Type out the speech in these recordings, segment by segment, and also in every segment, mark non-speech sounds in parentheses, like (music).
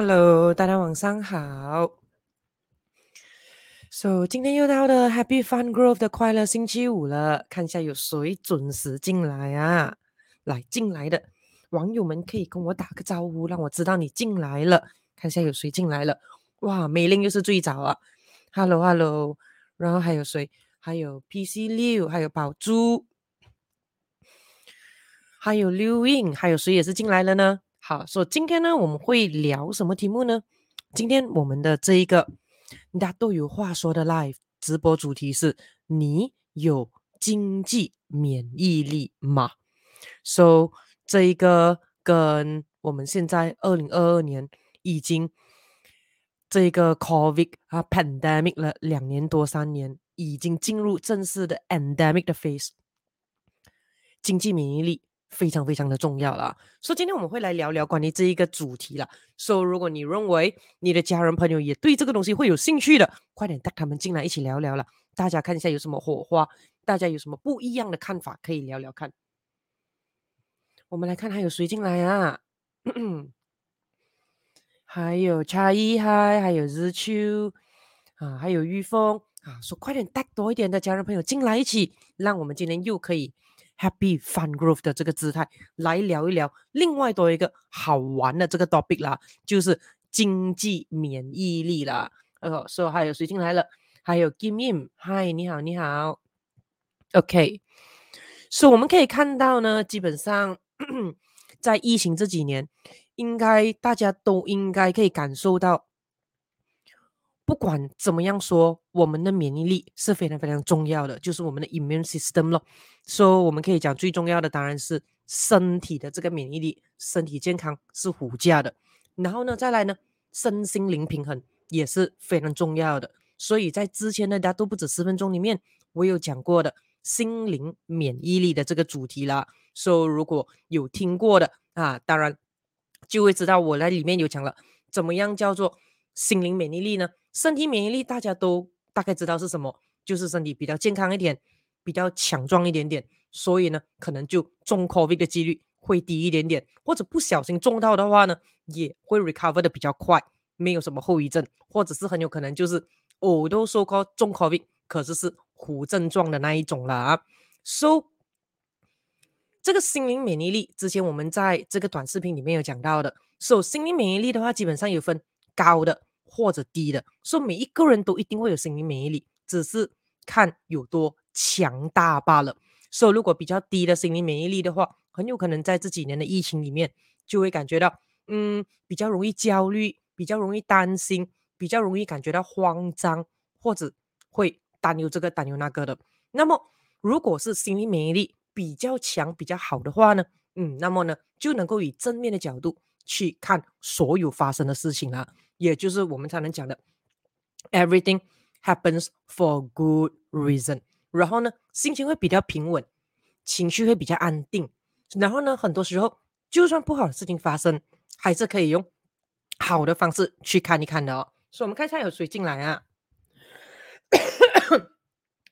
Hello，大家晚上好。So，今天又到了 Happy Fun Growth 的快乐星期五了，看一下有谁准时进来啊？来进来的网友们可以跟我打个招呼，让我知道你进来了。看一下有谁进来了。哇，美玲又是最早啊。Hello，Hello，然后还有谁？还有 PC 六，还有宝珠，还有刘英，还有谁也是进来了呢？好，所以今天呢，我们会聊什么题目呢？今天我们的这一个大家都有话说的 live 直播主题是：你有经济免疫力吗？So 这一个跟我们现在二零二二年已经这个 COVID 啊 pandemic 了两年多三年。已经进入正式的 endemic 的 phase，经济免疫力非常非常的重要了。所以今天我们会来聊聊关于这一个主题了。所以如果你认为你的家人朋友也对这个东西会有兴趣的，快点带他们进来一起聊聊了。大家看一下有什么火花，大家有什么不一样的看法，可以聊聊看。我们来看还有谁进来啊？(coughs) 还有差异嗨，还有日秋啊，还有玉峰。啊，说快点带多一点的家人朋友进来一起，让我们今天又可以 happy fun groove 的这个姿态来聊一聊另外多一个好玩的这个 topic 啦，就是经济免疫力啦。呃，说、so, 还有谁进来了？还有 Kim Im，嗨，你好，你好。OK，所以我们可以看到呢，基本上在疫情这几年，应该大家都应该可以感受到。不管怎么样说，我们的免疫力是非常非常重要的，就是我们的 immune system 咯。所以我们可以讲最重要的当然是身体的这个免疫力，身体健康是无价的。然后呢，再来呢，身心灵平衡也是非常重要的。所以在之前的大家都不止十分钟里面，我有讲过的心灵免疫力的这个主题啦。所以如果有听过的啊，当然就会知道我在里面有讲了，怎么样叫做心灵免疫力呢？身体免疫力大家都大概知道是什么，就是身体比较健康一点，比较强壮一点点，所以呢，可能就中 COVID 的几率会低一点点，或者不小心中到的话呢，也会 recover 的比较快，没有什么后遗症，或者是很有可能就是我都说过中 COVID，可是是无症状的那一种了啊。So 这个心灵免疫力，之前我们在这个短视频里面有讲到的，So 心灵免疫力的话，基本上有分高的。或者低的，所以每一个人都一定会有心理免疫力，只是看有多强大罢了。所以如果比较低的心理免疫力的话，很有可能在这几年的疫情里面，就会感觉到，嗯，比较容易焦虑，比较容易担心，比较容易感觉到慌张，或者会担忧这个担忧那个的。那么，如果是心理免疫力比较强、比较好的话呢，嗯，那么呢，就能够以正面的角度去看所有发生的事情了。也就是我们才能讲的，everything happens for good reason。然后呢，心情会比较平稳，情绪会比较安定。然后呢，很多时候就算不好的事情发生，还是可以用好的方式去看一看的哦。所以，我们看一下有谁进来啊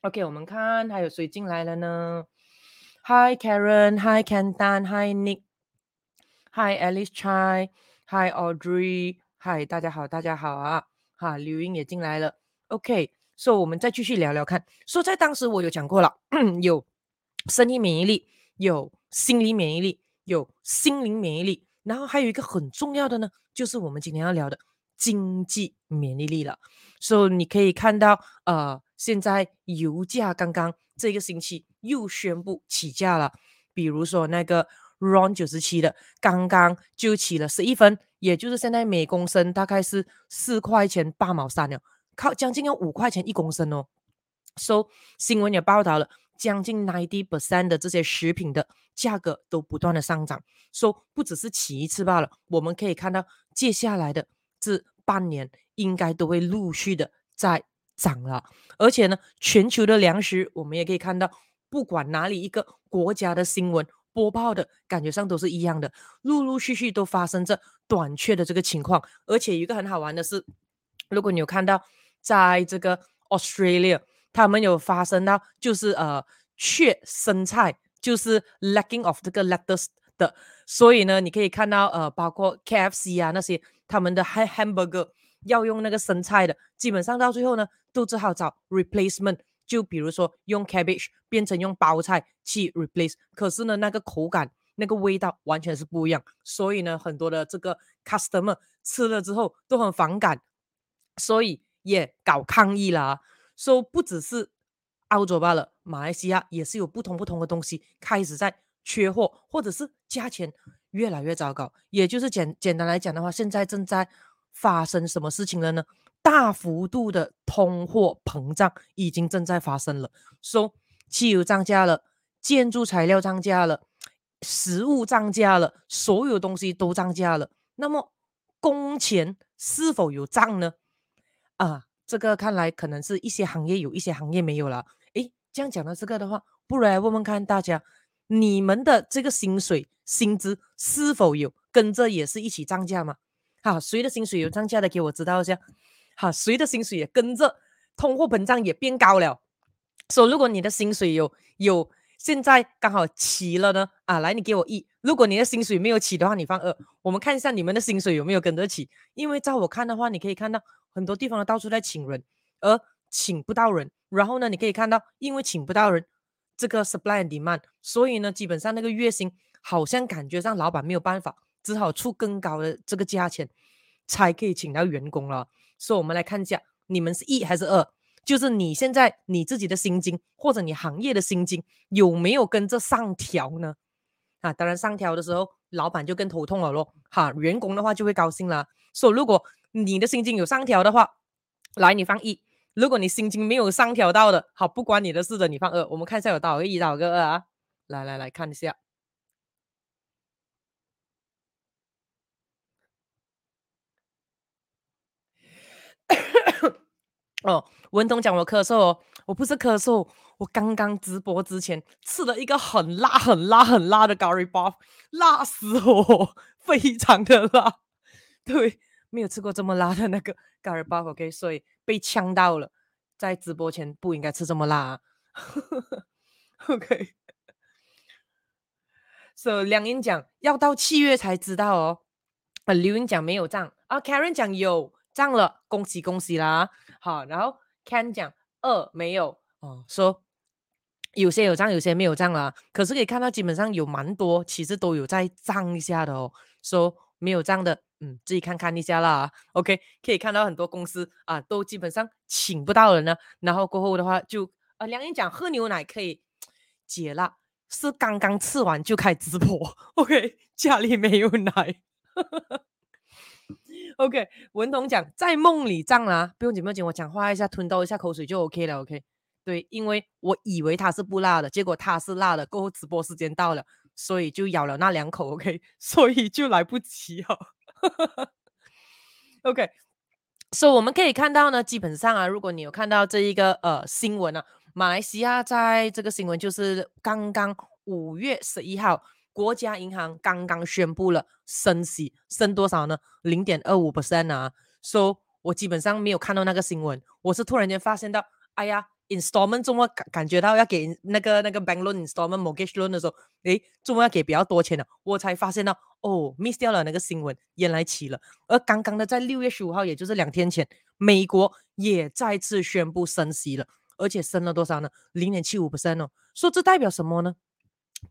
？OK，我们看还有谁进来了呢？Hi Karen，Hi Kentan，Hi Nick，Hi Alice Chai，Hi Audrey。嗨，大家好，大家好啊！哈，刘英也进来了。OK，所以我们再继续聊聊看。说在当时我有讲过了，(clears throat) 有身体免疫力，有心理免疫力，有心灵免疫力，然后还有一个很重要的呢，就是我们今天要聊的经济免疫力了。所以你可以看到，呃，现在油价刚刚这个星期又宣布起价了，比如说那个 RON 九十七的，刚刚就起了十一分。也就是现在每公升大概是四块钱八毛三了，靠将近要五块钱一公升哦。So 新闻也报道了，将近 ninety percent 的这些食品的价格都不断的上涨。So 不只是起一次罢了，我们可以看到接下来的这半年应该都会陆续的在涨了。而且呢，全球的粮食我们也可以看到，不管哪里一个国家的新闻。播报的感觉上都是一样的，陆陆续续都发生着短缺的这个情况，而且一个很好玩的是，如果你有看到，在这个 Australia，他们有发生到就是呃缺生菜，就是 lacking of 这个 lettuce 的。所以呢，你可以看到呃，包括 KFC 啊那些他们的 hamburger 要用那个生菜的，基本上到最后呢，都只好找 replacement。就比如说用 cabbage 变成用包菜去 replace，可是呢，那个口感、那个味道完全是不一样，所以呢，很多的这个 customer 吃了之后都很反感，所以也搞抗议啦。说不只是澳洲罢了，马来西亚也是有不同不同的东西开始在缺货，或者是价钱越来越糟糕。也就是简简单来讲的话，现在正在发生什么事情了呢？大幅度的通货膨胀已经正在发生了，说、汽油涨价了，建筑材料涨价了，食物涨价了，所有东西都涨价了。那么工钱是否有涨呢？啊，这个看来可能是一些行业有一些行业没有了。诶，这样讲到这个的话，不如来问问看大家，你们的这个薪水薪资是否有跟着也是一起涨价吗？好，谁的薪水有涨价的，给我知道一下。哈，谁的薪水也跟着通货膨胀也变高了。说、so, 如果你的薪水有有现在刚好起了呢？啊，来，你给我一。如果你的薪水没有起的话，你放二。我们看一下你们的薪水有没有跟着起。因为照我看的话，你可以看到很多地方到处在请人，而请不到人。然后呢，你可以看到，因为请不到人，这个 supply and demand，所以呢，基本上那个月薪好像感觉上老板没有办法，只好出更高的这个价钱，才可以请到员工了。所以我们来看一下，你们是一还是二？就是你现在你自己的薪金或者你行业的薪金有没有跟着上调呢？啊，当然上调的时候，老板就更头痛了咯。哈，员工的话就会高兴了。说，如果你的薪金有上调的话，来，你放一；如果你薪金没有上调到的，好，不关你的事的，你放二。我们看一下有多少个一，多少个二啊？来来来看一下。哦，文东讲我咳嗽哦，我不是咳嗽，我刚刚直播之前吃了一个很辣、很辣、很辣的 curry puff，辣死我，非常的辣，对，没有吃过这么辣的那个 curry puff，OK，所以被呛到了，在直播前不应该吃这么辣啊，OK，所以梁英讲要到七月才知道哦，啊，刘英讲没有账，啊，Karen 讲有。涨了，恭喜恭喜啦！好，然后 Ken 讲二没有哦，说有些有涨，有些没有涨啦。可是可以看到，基本上有蛮多，其实都有在涨一下的哦。说没有涨的，嗯，自己看看一下啦。OK，可以看到很多公司啊，都基本上请不到人了。然后过后的话就，就啊，梁英讲喝牛奶可以解辣，是刚刚吃完就开直播。(laughs) OK，家里没有奶。(laughs) OK，文彤讲在梦里涨啦，不用紧不用紧，我讲话一下，吞到一下口水就 OK 了。OK，对，因为我以为它是不辣的，结果它是辣的。过后直播时间到了，所以就咬了那两口。(laughs) OK，所以就来不及了。OK，所以我们可以看到呢，基本上啊，如果你有看到这一个呃新闻啊，马来西亚在这个新闻就是刚刚五月十一号。国家银行刚刚宣布了升息，升多少呢？零点二五 percent 啊！说、so, 我基本上没有看到那个新闻，我是突然间发现到，哎呀，installment 怎么感感觉到要给那个那个 bank loan installment mortgage loan 的时候，诶，怎么要给比较多钱呢？我才发现到，哦，miss 掉了那个新闻，原来起了。而刚刚的在六月十五号，也就是两天前，美国也再次宣布升息了，而且升了多少呢？零点七五 percent 哦。说、这代表什么呢？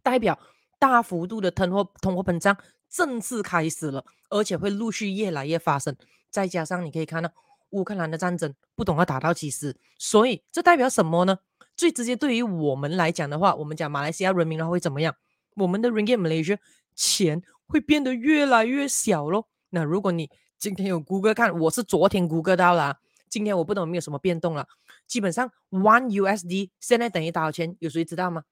代表。大幅度的通货通货膨胀正式开始了，而且会陆续越来越发生。再加上你可以看到乌克兰的战争不懂要打到几时，所以这代表什么呢？最直接对于我们来讲的话，我们讲马来西亚人民的话会怎么样？我们的 Ringgit Malaysia 钱会变得越来越小咯。那如果你今天有谷歌看，我是昨天谷歌到了，今天我不懂没有什么变动了。基本上 One USD 现在等于多少钱？有谁知道吗？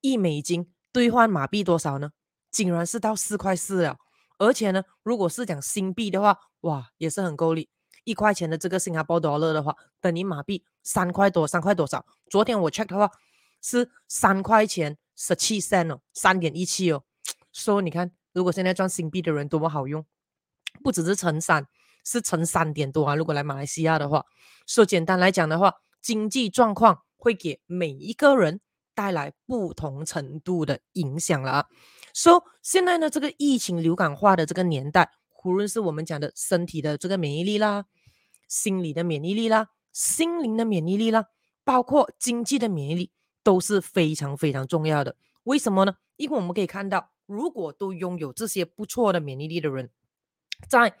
一美金。兑换马币多少呢？竟然是到四块四了，而且呢，如果是讲新币的话，哇，也是很够力。一块钱的这个新加坡多乐的话，等于马币三块多，三块多少？昨天我 check 的话是三块钱十七 cent 哦，三点一七哦。说、你看，如果现在赚新币的人多么好用，不只是乘三，是乘三点多啊。如果来马来西亚的话，说、简单来讲的话，经济状况会给每一个人。带来不同程度的影响了啊，所以、so, 现在呢，这个疫情流感化的这个年代，无论是我们讲的身体的这个免疫力啦，心理的免疫力啦，心灵的免疫力啦，包括经济的免疫力，都是非常非常重要的。为什么呢？因为我们可以看到，如果都拥有这些不错的免疫力的人，在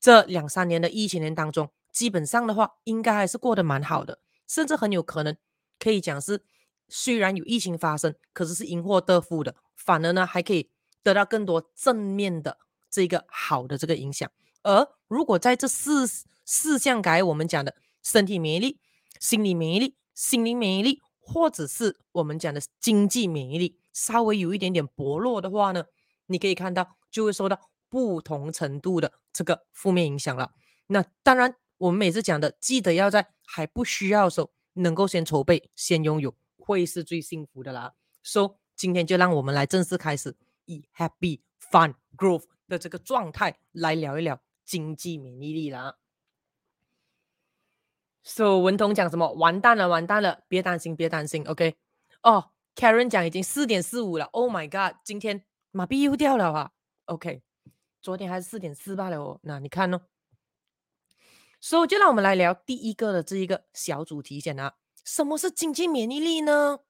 这两三年的疫情年当中，基本上的话，应该还是过得蛮好的，甚至很有可能可以讲是，虽然有疫情发生，可是是因祸得福的，反而呢还可以得到更多正面的这个好的这个影响。而如果在这四四项改我们讲的身体免疫力、心理免疫力、心灵免疫力，或者是我们讲的经济免疫力稍微有一点点薄弱的话呢，你可以看到就会受到不同程度的这个负面影响了。那当然，我们每次讲的，记得要在还不需要的时候，能够先筹备、先拥有，会是最幸福的啦。So，今天就让我们来正式开始，以 Happy Fun Growth 的这个状态来聊一聊经济免疫力啦。So 文彤讲什么？完蛋了，完蛋了！别担心，别担心。OK，哦、oh,，Karen 讲已经四点四五了。Oh my God，今天马币又掉了啊。OK，昨天还是四点四八了哦。那你看呢？？So，就让我们来聊第一个的这一个小主题先啊。什么是经济免疫力呢？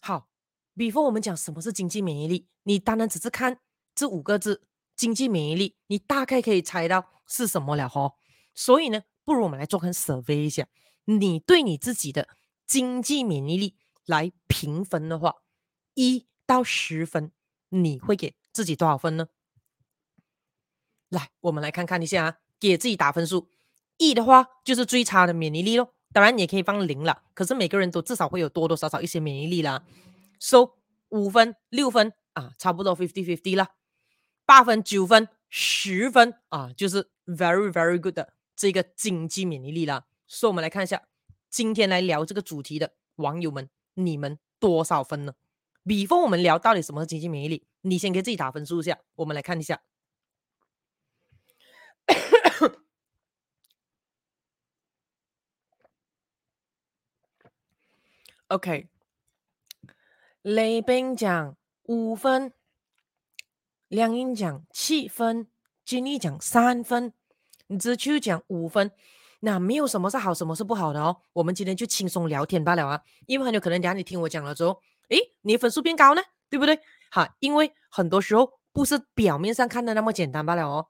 好，before 我们讲什么是经济免疫力，你当然只是看这五个字“经济免疫力”，你大概可以猜到是什么了哈。所以呢，不如我们来做个 survey 一下，你对你自己的经济免疫力来评分的话，一到十分，你会给自己多少分呢？来，我们来看看一下啊，给自己打分数，一的话就是最差的免疫力咯。当然，你也可以放零了。可是每个人都至少会有多多少少一些免疫力啦。So 五分、六分啊，差不多 fifty fifty 啦。八分、九分、十分啊，就是 very very good 的这个经济免疫力啦。所以我们来看一下，今天来聊这个主题的网友们，你们多少分呢比方我们聊到底什么是经济免疫力，你先给自己打分数一下。我们来看一下。OK，雷兵讲五分，梁英讲七分，金丽讲三分，子秋讲五分。那没有什么是好，什么是不好的哦。我们今天就轻松聊天罢了啊。因为很有可能等下你听我讲了之后，诶，你分数变高呢，对不对？好，因为很多时候不是表面上看的那么简单罢了哦。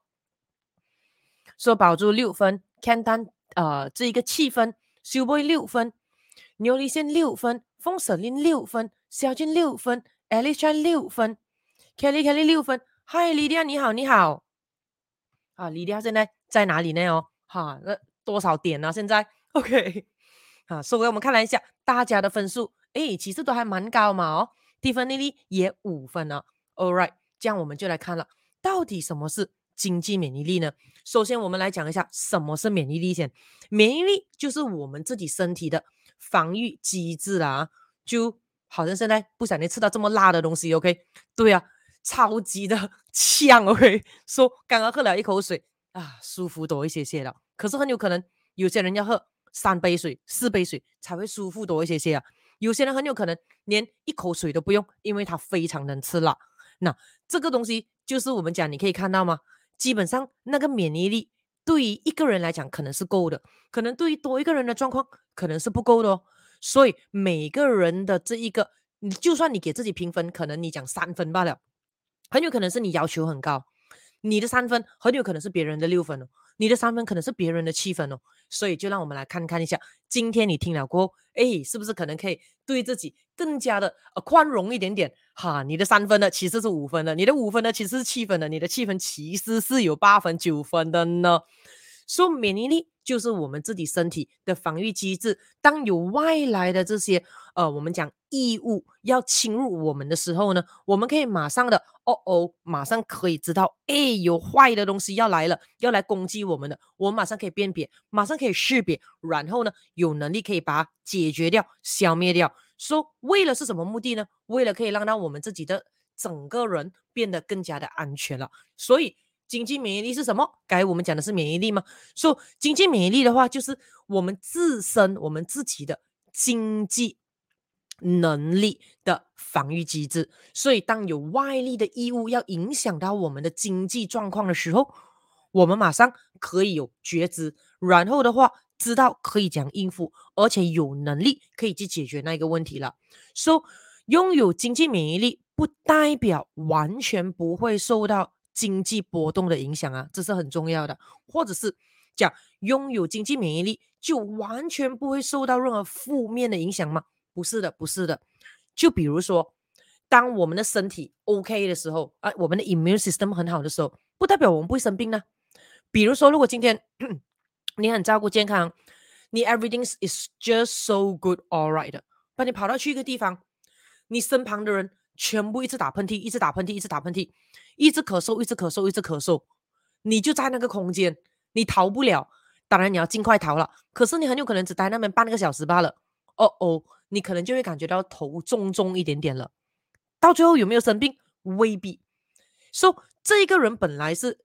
说保住六分，Ken Tan 呃这一个七分，修 boy 六分。牛力线六分，风舍令六分，小俊六分，Alicia 六分，Kelly Kelly 六分。嗨，莉莉亚你好，你好。啊，莉莉亚现在在哪里呢？哦，哈，那多少点呢？现在？(laughs) OK。啊，所以我们看了一下大家的分数，诶，其实都还蛮高嘛哦。Tiffany 也五分呢。All right，这样我们就来看了，到底什么是经济免疫力呢？首先，我们来讲一下什么是免疫力先。免疫力就是我们自己身体的。防御机制啦，就好像现在不小心吃到这么辣的东西，OK？对啊，超级的 (laughs) 呛，OK？说刚刚喝了一口水啊，舒服多一些些了。可是很有可能有些人要喝三杯水、四杯水才会舒服多一些些啊。有些人很有可能连一口水都不用，因为他非常能吃辣。那这个东西就是我们讲，你可以看到吗？基本上那个免疫力。对于一个人来讲，可能是够的；可能对于多一个人的状况，可能是不够的哦。所以每个人的这一个，你就算你给自己评分，可能你讲三分罢了，很有可能是你要求很高。你的三分很有可能是别人的六分哦，你的三分可能是别人的七分哦。所以就让我们来看看一下，今天你听了过后，哎，是不是可能可以对自己更加的呃宽容一点点？哈，你的三分呢其实是五分的，你的五分呢其实是七分的，你的七分其实是有八分九分的呢。说免疫力就是我们自己身体的防御机制，当有外来的这些呃，我们讲异物要侵入我们的时候呢，我们可以马上的哦哦，马上可以知道，哎，有坏的东西要来了，要来攻击我们的，我们马上可以辨别，马上可以识别，然后呢，有能力可以把它解决掉、消灭掉。说为了是什么目的呢？为了可以让到我们自己的整个人变得更加的安全了，所以。经济免疫力是什么？刚才我们讲的是免疫力吗？说、so, 经济免疫力的话，就是我们自身我们自己的经济能力的防御机制。所以，当有外力的异物要影响到我们的经济状况的时候，我们马上可以有觉知，然后的话知道可以怎样应付，而且有能力可以去解决那个问题了。所以，拥有经济免疫力不代表完全不会受到经济波动的影响啊，这是很重要的。或者是讲拥有经济免疫力就完全不会受到任何负面的影响吗？不是的，不是的。就比如说，当我们的身体 OK 的时候，啊，我们的 immune system 很好的时候，不代表我们不会生病呢。比如说，如果今天你很照顾健康，你 everything is just so good all right，把你跑到去一个地方，你身旁的人全部一直打喷嚏，一直打喷嚏，一直打喷嚏，一直咳嗽，一直咳嗽，一直咳嗽，你就在那个空间，你逃不了。当然你要尽快逃了，可是你很有可能只待那边半个小时罢了。哦哦，你可能就会感觉到头重重一点点了。到最后有没有生病？未必。说、这一个人本来是。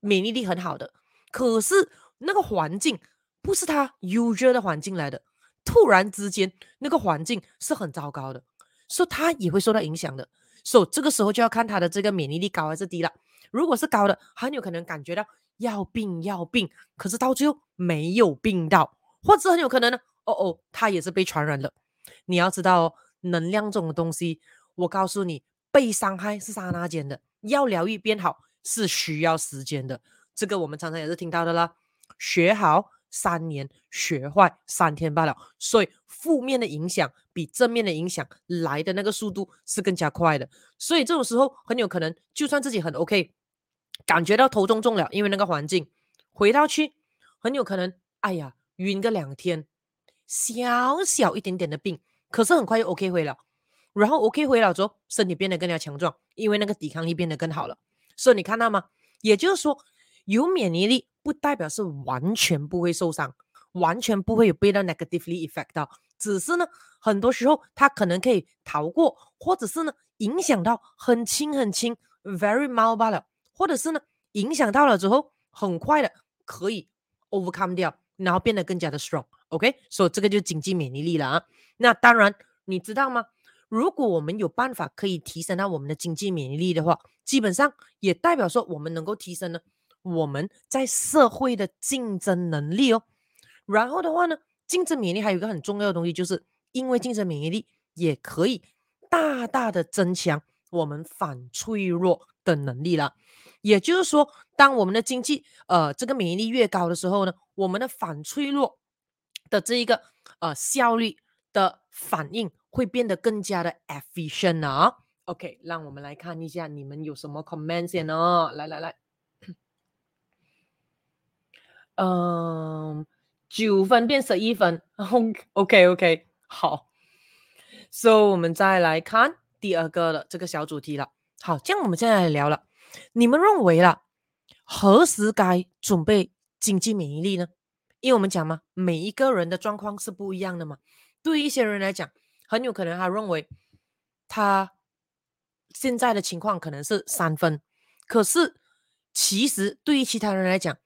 免疫力很好的，可是那个环境不是他 usual 的环境来的，突然之间那个环境是很糟糕的，所以他也会受到影响的。所以这个时候就要看他的这个免疫力高还是低了。如果是高的，很有可能感觉到要病要病，可是到最后没有病到，或者很有可能呢，哦哦，他也是被传染了。你要知道哦，能量这种东西，我告诉你，被伤害是刹那间的，要疗愈变好。是需要时间的，这个我们常常也是听到的啦。学好三年，学坏三天罢了。所以负面的影响比正面的影响来的那个速度是更加快的。所以这种时候很有可能，就算自己很 OK，感觉到头重重了，因为那个环境回到去，很有可能，哎呀，晕个两天，小小一点点的病，可是很快又 OK 回了。然后 OK 回了之后，身体变得更加强壮，因为那个抵抗力变得更好了。所以你看到吗？也就是说，有免疫力不代表是完全不会受伤，完全不会有被到 negatively effect 到。只是呢，很多时候它可能可以逃过，或者是呢影响到很轻很轻，very mild 罢了，或者是呢影响到了之后，很快的可以 overcome 掉，然后变得更加的 strong。OK，所以这个就是经济免疫力了啊。那当然，你知道吗？如果我们有办法可以提升到我们的经济免疫力的话，基本上也代表说我们能够提升呢我们在社会的竞争能力哦。然后的话呢，竞争免疫力还有一个很重要的东西，就是因为竞争免疫力也可以大大的增强我们反脆弱的能力了。也就是说，当我们的经济呃这个免疫力越高的时候呢，我们的反脆弱的这一个呃效率的反应。会变得更加的 efficient 啊！OK，让我们来看一下你们有什么 comment 先哦。来来来，嗯，九分变十一分，(laughs) OK OK，好。So 我们再来看第二个的这个小主题了。好，这样我们现在来聊了。你们认为啦，何时该准备经济免疫力呢？因为我们讲嘛，每一个人的状况是不一样的嘛。对于一些人来讲，很有可能他认为他现在的情况可能是三分，可是其实对于其他人来讲，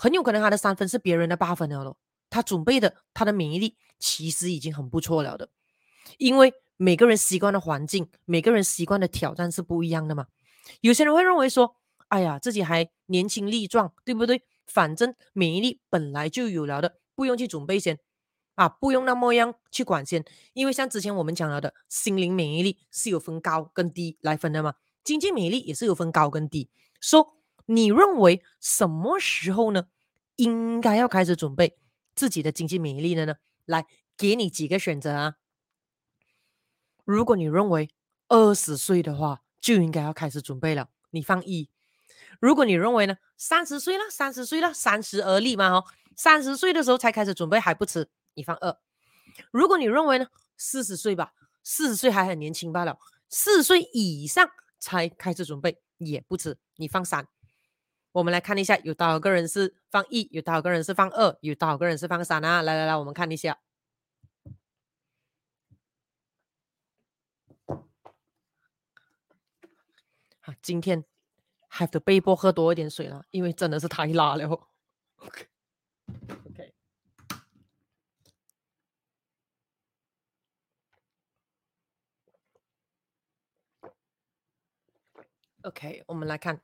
很有可能他的三分是别人的八分了咯。他准备的他的免疫力其实已经很不错了的，因为每个人习惯的环境，每个人习惯的挑战是不一样的嘛。有些人会认为说，哎呀，自己还年轻力壮，对不对？反正免疫力本来就有了的，不用去准备先。啊，不用那么样去管先，因为像之前我们讲了的，心灵免疫力是有分高跟低来分的嘛，经济免疫力也是有分高跟低。说、你认为什么时候呢，应该要开始准备自己的经济免疫力了呢？来，给你几个选择啊。如果你认为二十岁的话就应该要开始准备了，你放一；如果你认为呢，三十岁了，三十岁了，三十而立嘛，哦，三十岁的时候才开始准备还不迟。你放二，如果你认为呢，四十岁吧，四十岁还很年轻罢了，四十岁以上才开始准备也不迟。你放三，我们来看一下，有多少个人是放一？有多少个人是放二？有多少个人是放三呢？来来来，我们看一下。啊，今天 have to 被迫喝多一点水了，因为真的是太辣了。OK，OK，OK，(laughs) 我们来看。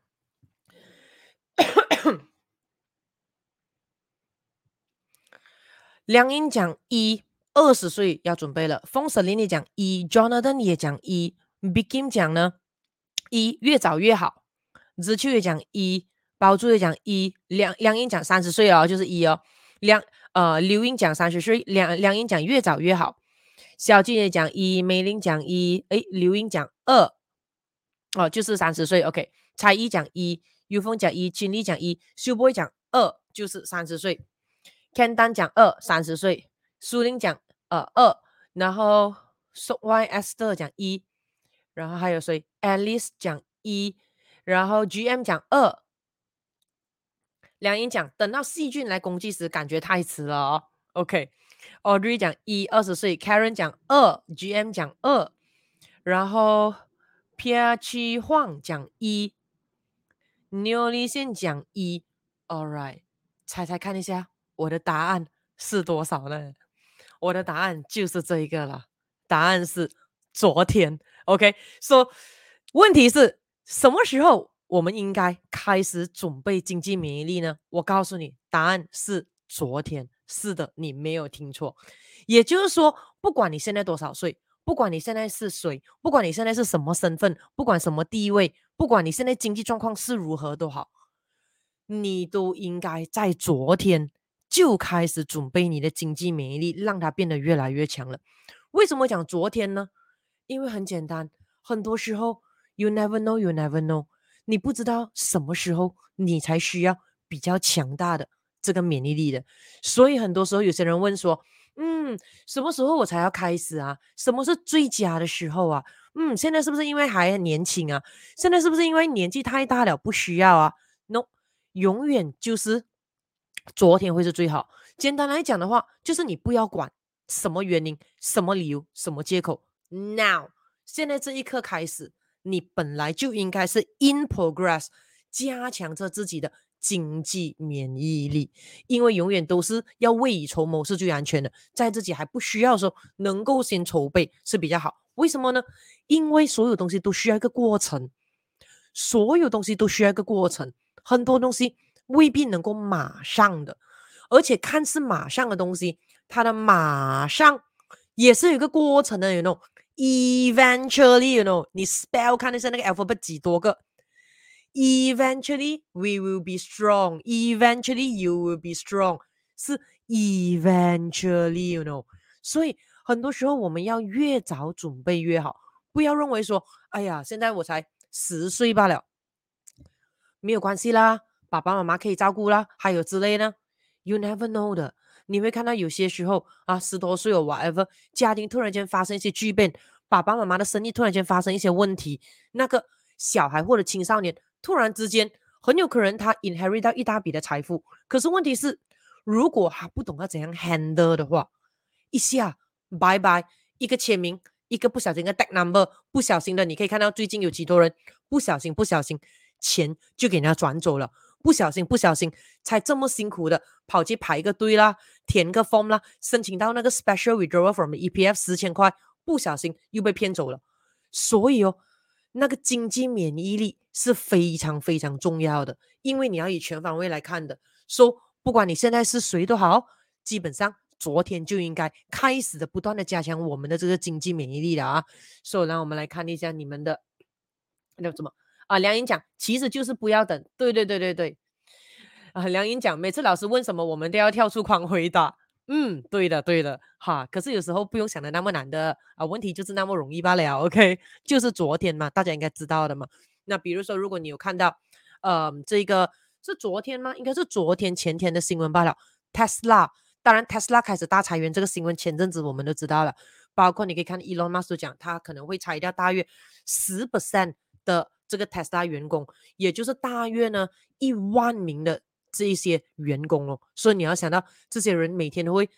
(coughs) 梁英讲一，二十岁要准备了。风瑟琳也讲一，Jonathan 也讲一，Big Kim 讲呢一，越早越好。子秋也讲一，包珠也讲一，梁梁英讲三十岁哦，就是一哦。梁呃刘英讲三十岁，梁梁英讲越早越好。小静也讲一，美林讲一，诶，刘英讲二，哦，就是三十岁。OK，才一讲一，有风讲一，金丽讲一，秀波讲二，就是三十岁。Ken 丹讲二三十岁，苏玲讲呃二，然后 So Y Esther 讲一，然后还有谁？Alice 讲一，然后 GM 讲二，梁英讲等到细菌来攻击时，感觉太迟了哦。OK，Audrey、讲一二十岁，Karen 讲二，GM 讲二，然后 Pierre Chi Huang 讲一，New Li 先讲一，All right，猜猜看一下。我的答案是多少呢？我的答案就是这一个了，答案是昨天。OK，说、so, 问题是什么时候我们应该开始准备经济免疫力呢？我告诉你，答案是昨天。是的，你没有听错。也就是说，不管你现在多少岁，不管你现在是谁，不管你现在是什么身份，不管什么地位，不管你现在经济状况是如何都好，你都应该在昨天。就开始准备你的经济免疫力，让它变得越来越强了。为什么讲昨天呢？因为很简单，很多时候 you never know, you never know，你不知道什么时候你才需要比较强大的这个免疫力的。所以很多时候有些人问说，嗯，什么时候我才要开始啊？什么是最佳的时候啊？嗯，现在是不是因为还很年轻啊？现在是不是因为年纪太大了不需要啊？No，永远就是。昨天会是最好。简单来讲的话，就是你不要管什么原因、什么理由、什么借口。Now，现在这一刻开始，你本来就应该是 in progress，加强着自己的经济免疫力，因为永远都是要未雨绸缪是最安全的。在自己还不需要的时候，能够先筹备是比较好。为什么呢？因为所有东西都需要一个过程，所有东西都需要一个过程，很多东西。未必能够马上的，而且看似马上的东西，它的马上也是有一个过程的，you know，eventually，you know，你 spell 看一下那个 alphabet 几多个，eventually we will be strong，eventually you will be strong，是 eventually，you know，所以很多时候我们要越早准备越好，不要认为说，哎呀，现在我才十岁罢了，没有关系啦。爸爸妈妈可以照顾啦，还有之类呢，You never know 的，你会看到有些时候啊，十多岁哦，whatever，家庭突然间发生一些巨变，爸爸妈妈的生意突然间发生一些问题，那个小孩或者青少年突然之间很有可能他 inherit 到一大笔的财富，可是问题是，如果他不懂得怎样 handle 的话，一下拜拜，一个签名，一个不小心的 deck number，不小心的，你可以看到最近有几多人不小心不小心钱就给人家转走了。不小心，不小心，才这么辛苦的跑去排一个队啦，填个 form 啦，申请到那个 special withdrawal from EPF 四千块，不小心又被骗走了。所以哦，那个经济免疫力是非常非常重要的，因为你要以全方位来看的。说、so, 不管你现在是谁都好，基本上昨天就应该开始的不断的加强我们的这个经济免疫力了啊。所以，让我们来看一下你们的那什么。啊，梁英讲，其实就是不要等。对对对对对。啊，梁英讲，每次老师问什么，我们都要跳出框回答。嗯，对的对的，哈。可是有时候不用想的那么难的啊，问题就是那么容易罢了。(laughs) OK，就是昨天嘛，大家应该知道的嘛。那比如说，如果你有看到，呃，这个是昨天吗？应该是昨天前天的新闻罢了。Tesla，当然 Tesla 开始大裁员这个新闻，前阵子我们都知道了。包括你可以看 Elon Musk 讲，他可能会裁掉大约十 percent 的。这个 Tesla 员工，也就是大约呢一万名的这一些员工哦，所以你要想到这些人每天都会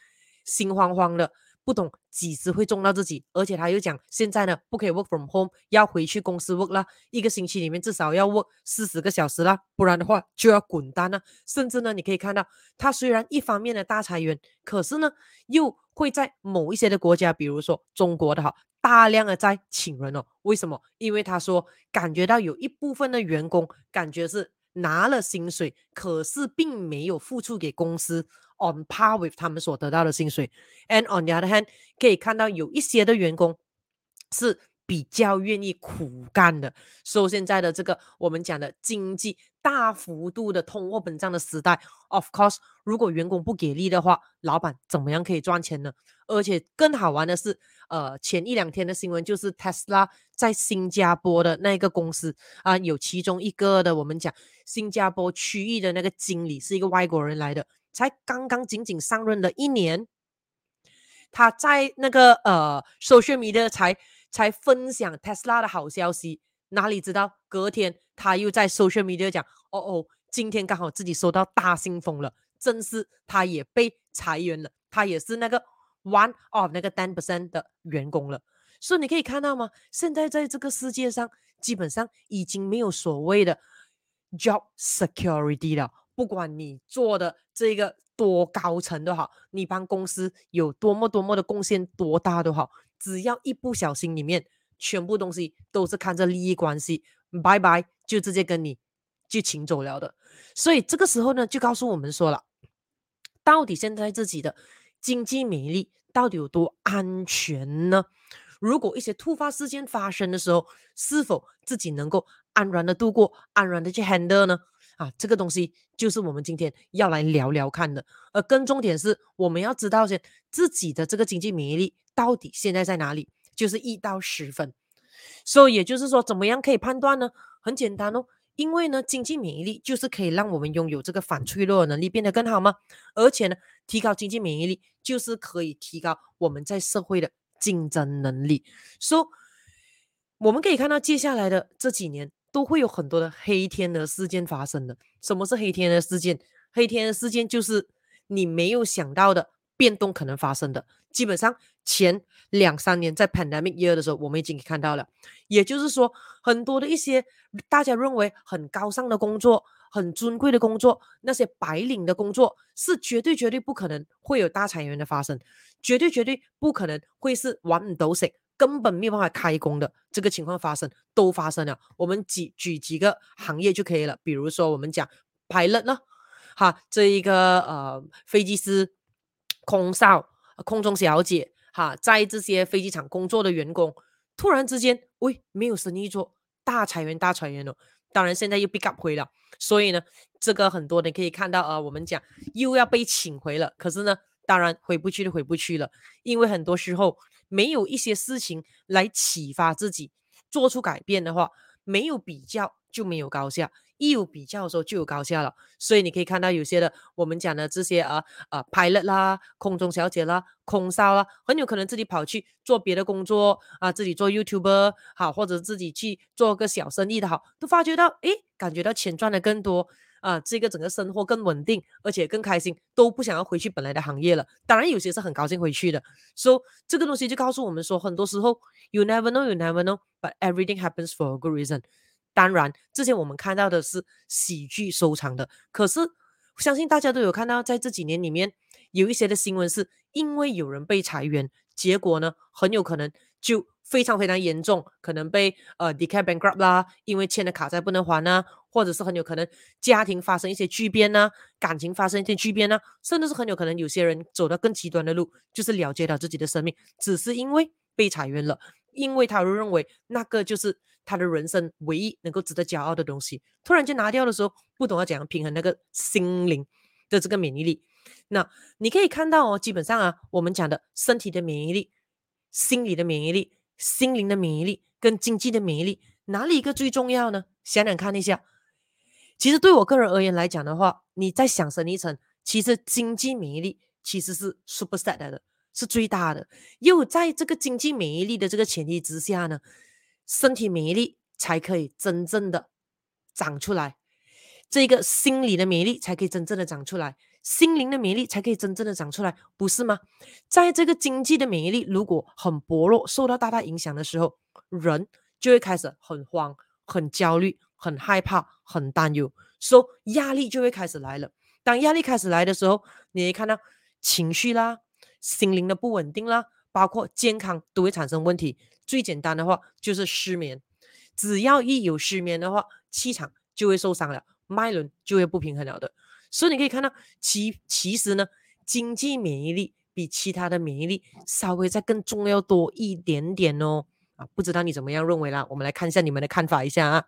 心慌慌的，不懂几时会中到自己，而且他又讲现在呢不可以 work from home，要回去公司 work 啦，一个星期里面至少要 work 四十个小时啦，不然的话就要滚蛋了。甚至呢，你可以看到他虽然一方面的大裁员，可是呢又会在某一些的国家，比如说中国的哈，大量的在请人哦。为什么？因为他说感觉到有一部分的员工感觉是拿了薪水，可是并没有付出给公司。On par with 他们所得到的薪水，and on the other hand，可以看到有一些的员工是比较愿意苦干的。所以现在的这个我们讲的经济大幅度的通货膨胀的时代，of course，如果员工不给力的话，老板怎么样可以赚钱呢？而且更好玩的是，呃，前一两天的新闻就是 Tesla 在新加坡的那个公司啊，有其中一个的我们讲新加坡区域的那个经理是一个外国人来的。才刚刚仅仅上任的一年，他在那个呃 social media 才才分享 Tesla 的好消息，哪里知道隔天他又在 social media 讲，哦哦，今天刚好自己收到大信封了，正是他也被裁员了，他也是那个 one of 那个 ten percent 的员工了，所以你可以看到吗？现在在这个世界上，基本上已经没有所谓的 job security 了。不管你做的这个多高层都好，你帮公司有多么多么的贡献多大都好，只要一不小心，里面全部东西都是看着利益关系，拜拜就直接跟你就请走了的。所以这个时候呢，就告诉我们说了，到底现在自己的经济免疫力到底有多安全呢？如果一些突发事件发生的时候，是否自己能够安然的度过，安然的去 handle 呢？啊，这个东西就是我们今天要来聊聊看的，而更重点是，我们要知道先自己的这个经济免疫力到底现在在哪里，就是一到十分。所以也就是说，怎么样可以判断呢？很简单哦，因为呢，经济免疫力就是可以让我们拥有这个反脆弱能力变得更好吗？而且呢，提高经济免疫力就是可以提高我们在社会的竞争能力。所以我们可以看到接下来的这几年。都会有很多的黑天鹅事件发生的。什么是黑天鹅事件？黑天鹅事件就是你没有想到的变动可能发生的。基本上前两三年在 pandemic year 的时候，我们已经看到了。也就是说，很多的一些大家认为很高尚的工作、很尊贵的工作，那些白领的工作，是绝对绝对不可能会有大裁员的发生，绝对绝对不可能会是完唔到食。根本没有办法开工的这个情况发生，都发生了。我们举举几个行业就可以了，比如说我们讲 pilot 呢，哈，这一个呃飞机师、空少、空中小姐，哈，在这些飞机场工作的员工，突然之间，喂，没有生意做，大裁员，大裁员了。当然现在又 pick up 回了，所以呢，这个很多你可以看到啊、呃，我们讲又要被请回了。可是呢，当然回不去就回不去了，因为很多时候。没有一些事情来启发自己做出改变的话，没有比较就没有高下，一有比较的时候就有高下了。所以你可以看到有些的我们讲的这些啊啊 pilot 啦、空中小姐啦、空少啦，很有可能自己跑去做别的工作啊，自己做 YouTuber 好，或者自己去做个小生意的好，都发觉到诶，感觉到钱赚的更多。啊，这个整个生活更稳定，而且更开心，都不想要回去本来的行业了。当然，有些是很高兴回去的。所以这个东西就告诉我们说，很多时候，you never know, you never know, but everything happens for a good reason。当然，之前我们看到的是喜剧收场的，可是相信大家都有看到，在这几年里面，有一些的新闻是因为有人被裁员，结果呢，很有可能就。非常非常严重，可能被呃 d e c a bankrupt 啦，因为欠的卡债不能还啊，或者是很有可能家庭发生一些巨变呐，感情发生一些巨变呐，甚至是很有可能有些人走到更极端的路，就是了结了自己的生命，只是因为被裁员了，因为他认为那个就是他的人生唯一能够值得骄傲的东西，突然间拿掉的时候，不懂要怎样平衡那个心灵的这个免疫力。那你可以看到哦，基本上啊，我们讲的身体的免疫力，心理的免疫力。心灵的免疫力跟经济的免疫力，哪里一个最重要呢？想想看一下。其实对我个人而言来讲的话，你再想深一层，其实经济免疫力其实是 superset 的，是最大的。又在这个经济免疫力的这个前提之下呢，身体免疫力才可以真正的长出来，这个心理的免疫力才可以真正的长出来。心灵的免疫力才可以真正的长出来，不是吗？在这个经济的免疫力如果很薄弱，受到大大影响的时候，人就会开始很慌、很焦虑、很害怕、很担忧，所以压力就会开始来了。当压力开始来的时候，你会看到情绪啦、心灵的不稳定啦，包括健康都会产生问题。最简单的话就是失眠，只要一有失眠的话，气场就会受伤了，脉轮就会不平衡了的。所以你可以看到，其其实呢，经济免疫力比其他的免疫力稍微再更重要多一点点哦。啊，不知道你怎么样认为啦？我们来看一下你们的看法一下啊。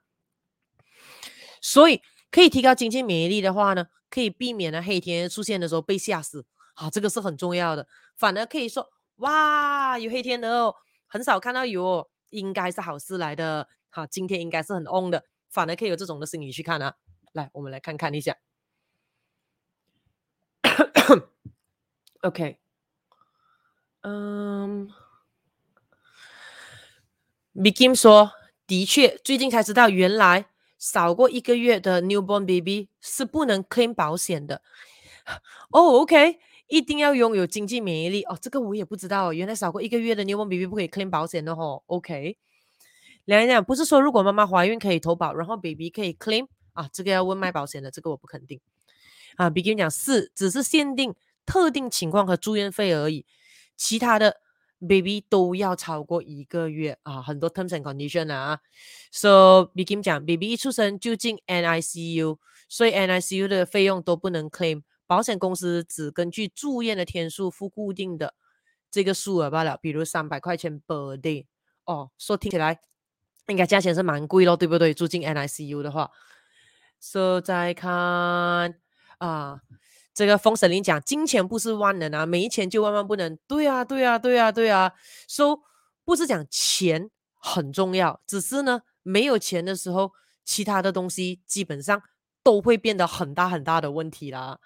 所以可以提高经济免疫力的话呢，可以避免呢黑天出现的时候被吓死啊，这个是很重要的。反而可以说，哇，有黑天鹅哦，很少看到有，应该是好事来的。好，今天应该是很 on 的，反而可以有这种的心理去看啊。来，我们来看看一下。OK，嗯、um,，Bikim 说，的确，最近才知道，原来少过一个月的 newborn baby 是不能 claim 保险的。(laughs) 哦、oh,，OK，一定要拥有经济免疫力哦，这个我也不知道，原来少过一个月的 newborn baby 不可以 claim 保险的哦。OK，两样不是说如果妈妈怀孕可以投保，然后 baby 可以 claim 啊，这个要问卖保险的，这个我不肯定。啊，Bikim 讲是，只是限定。特定情况和住院费而已，其他的 baby 都要超过一个月啊，很多 terms and condition 啊。So Bikim 讲，baby 一出生就进 NICU，所以 NICU 的费用都不能 claim，保险公司只根据住院的天数付固定的这个数额罢了，比如三百块钱 per day。哦，说听起来应该价钱是蛮贵咯，对不对？住进 NICU 的话，So 再看啊。这个风神林讲，金钱不是万能啊，没钱就万万不能。对啊，对啊，对啊，对啊。说、so, 不是讲钱很重要，只是呢，没有钱的时候，其他的东西基本上都会变得很大很大的问题啦。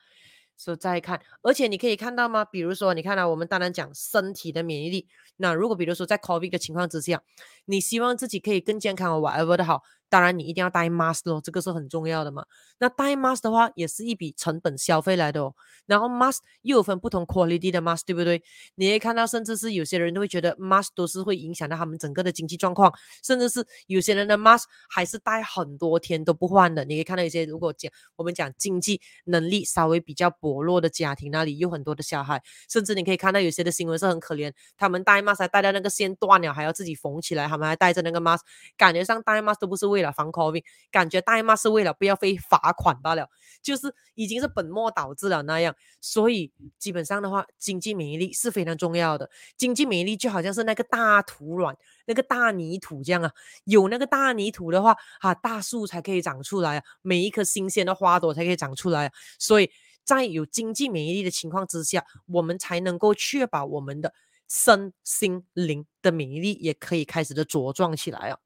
所、以再看，而且你可以看到吗？比如说，你看到、我们当然讲身体的免疫力。那如果比如说在 COVID 的情况之下，你希望自己可以更健康，whatever 的好。当然，你一定要戴 mask 咯，这个是很重要的嘛。那戴 mask 的话，也是一笔成本消费来的哦。然后 mask 又有分不同 quality 的 mask，对不对？你会看到，甚至是有些人都会觉得 mask 都是会影响到他们整个的经济状况，甚至是有些人的 mask 还是戴很多天都不换的。你可以看到一些，如果讲我们讲经济能力稍微比较薄弱的家庭，那里有很多的小孩，甚至你可以看到有些的新闻是很可怜，他们戴 mask 还戴到那个线断了，还要自己缝起来，他们还戴着那个 mask，感觉上戴 mask 都不是为了防 COVID，感觉戴 mask 是为了不要被罚款罢了，就是已经是本末倒置了那样。所以基本上的话，经济免疫力是非常重要的。经济免疫力就好像是那个大土壤、那个大泥土这样啊，有那个大泥土的话，啊，大树才可以长出来啊，每一颗新鲜的花朵才可以长出来啊。所以在有经济免疫力的情况之下，我们才能够确保我们的身心灵的免疫力也可以开始的茁壮起来啊。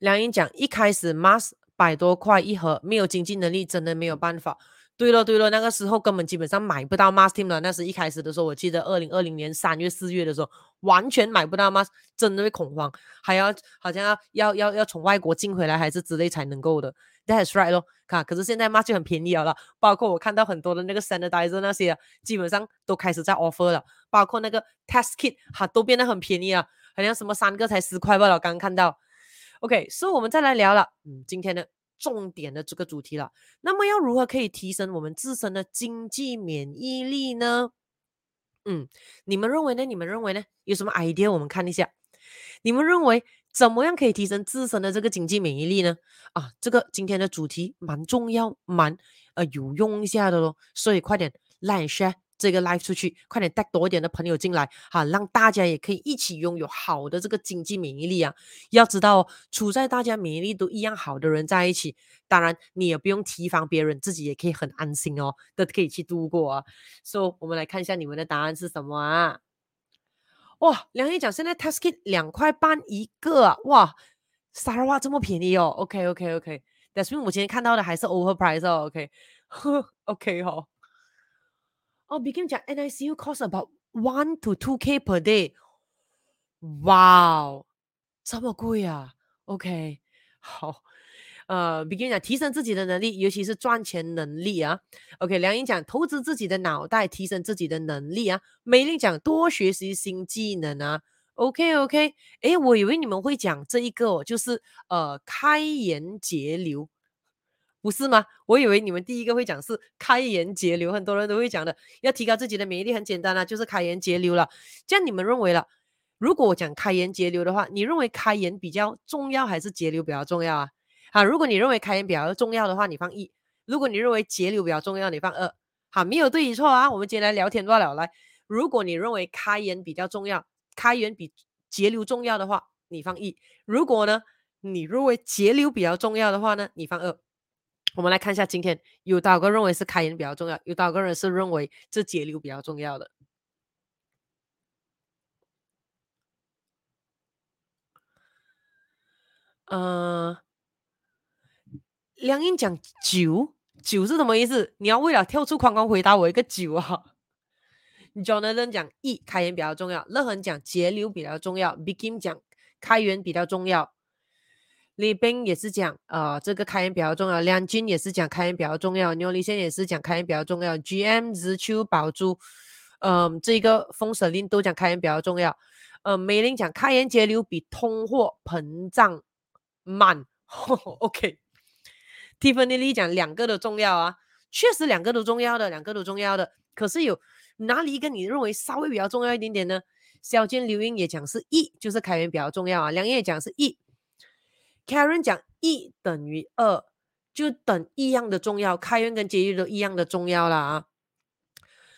梁英讲，一开始 mask 百多块一盒，没有经济能力，真的没有办法。对了对了，那个时候根本基本上买不到 mask team 了。那是一开始的时候，我记得二零二零年三月四月的时候，完全买不到 mask，真的会恐慌，还要好像要要要要从外国进回来还是之类才能够的。That's right 咯，看，可是现在 mask 就很便宜了啦，包括我看到很多的那个 sanitizer 那些，基本上都开始在 offer 了，包括那个 test kit 哈，都变得很便宜了，好像什么三个才十块吧了，刚刚看到。OK，所以我们再来聊了，嗯，今天的重点的这个主题了。那么要如何可以提升我们自身的经济免疫力呢？嗯，你们认为呢？你们认为呢？有什么 idea？我们看一下。你们认为怎么样可以提升自身的这个经济免疫力呢？啊，这个今天的主题蛮重要，蛮呃有用一下的咯。所以快点 like share。这个 live 出去，快点带多一点的朋友进来，哈，让大家也可以一起拥有好的这个经济免疫力啊！要知道哦，处在大家免疫力都一样好的人在一起，当然你也不用提防别人，自己也可以很安心哦，都可以去度过啊。所以，我们来看一下你们的答案是什么啊？哇，梁毅讲现在 test kit 两块半一个！哇啥哇这么便宜哦？OK OK OK，但是我今天看到的还是 overprice (laughs) 哦。OK，呵，OK 好。哦，Bikim 讲 NICU cost about one to two k per day，哇哦，这么贵啊？OK，(laughs) 好，呃，Begin 讲提升自己的能力，尤其是赚钱能力啊。OK，梁英讲投资自己的脑袋，提升自己的能力啊。美玲讲多学习新技能啊。OK OK，诶，我以为你们会讲这一个哦，就是呃开源节流，不是吗？我以为你们第一个会讲是开源节流，很多人都会讲的，要提高自己的免疫力，很简单啊，就是开源节流了。这样你们认为了？如果我讲开源节流的话，你认为开源比较重要还是节流比较重要啊？好，如果你认为开源比较重要的话，你放一；如果你认为节流比较重要，你放二。好，没有对与错啊，我们今天来聊天罢了。来，如果你认为开源比较重要。开源比节流重要的话，你放一；如果呢，你认为节流比较重要的话呢，你放二。我们来看一下，今天有多少个认为是开源比较重要，有多少个人是认为这节流比较重要的？呃，梁英讲九九是什么意思？你要为了跳出框框回答我一个九啊？Jonathan 讲一开源比较重要，乐恒讲节流比较重要，Begin 讲开源比较重要，李斌也是讲呃这个开源比较重要，梁军也是讲开源比较重要，牛李先也是讲开源比较重要，GM 日秋宝珠，嗯、呃、这个风蛇令都讲开源比较重要，呃美林讲开源节流比通货膨胀慢，(laughs) OK，Tiffany 讲两个都重要啊，确实两个都重要的，两个都重要的，可是有。哪里一个你认为稍微比较重要一点点呢？小建刘英也讲是一，就是开源比较重要啊。梁叶讲是一，Karen 讲一等于二，就等一样的重要，开源跟节约都一样的重要啦啊。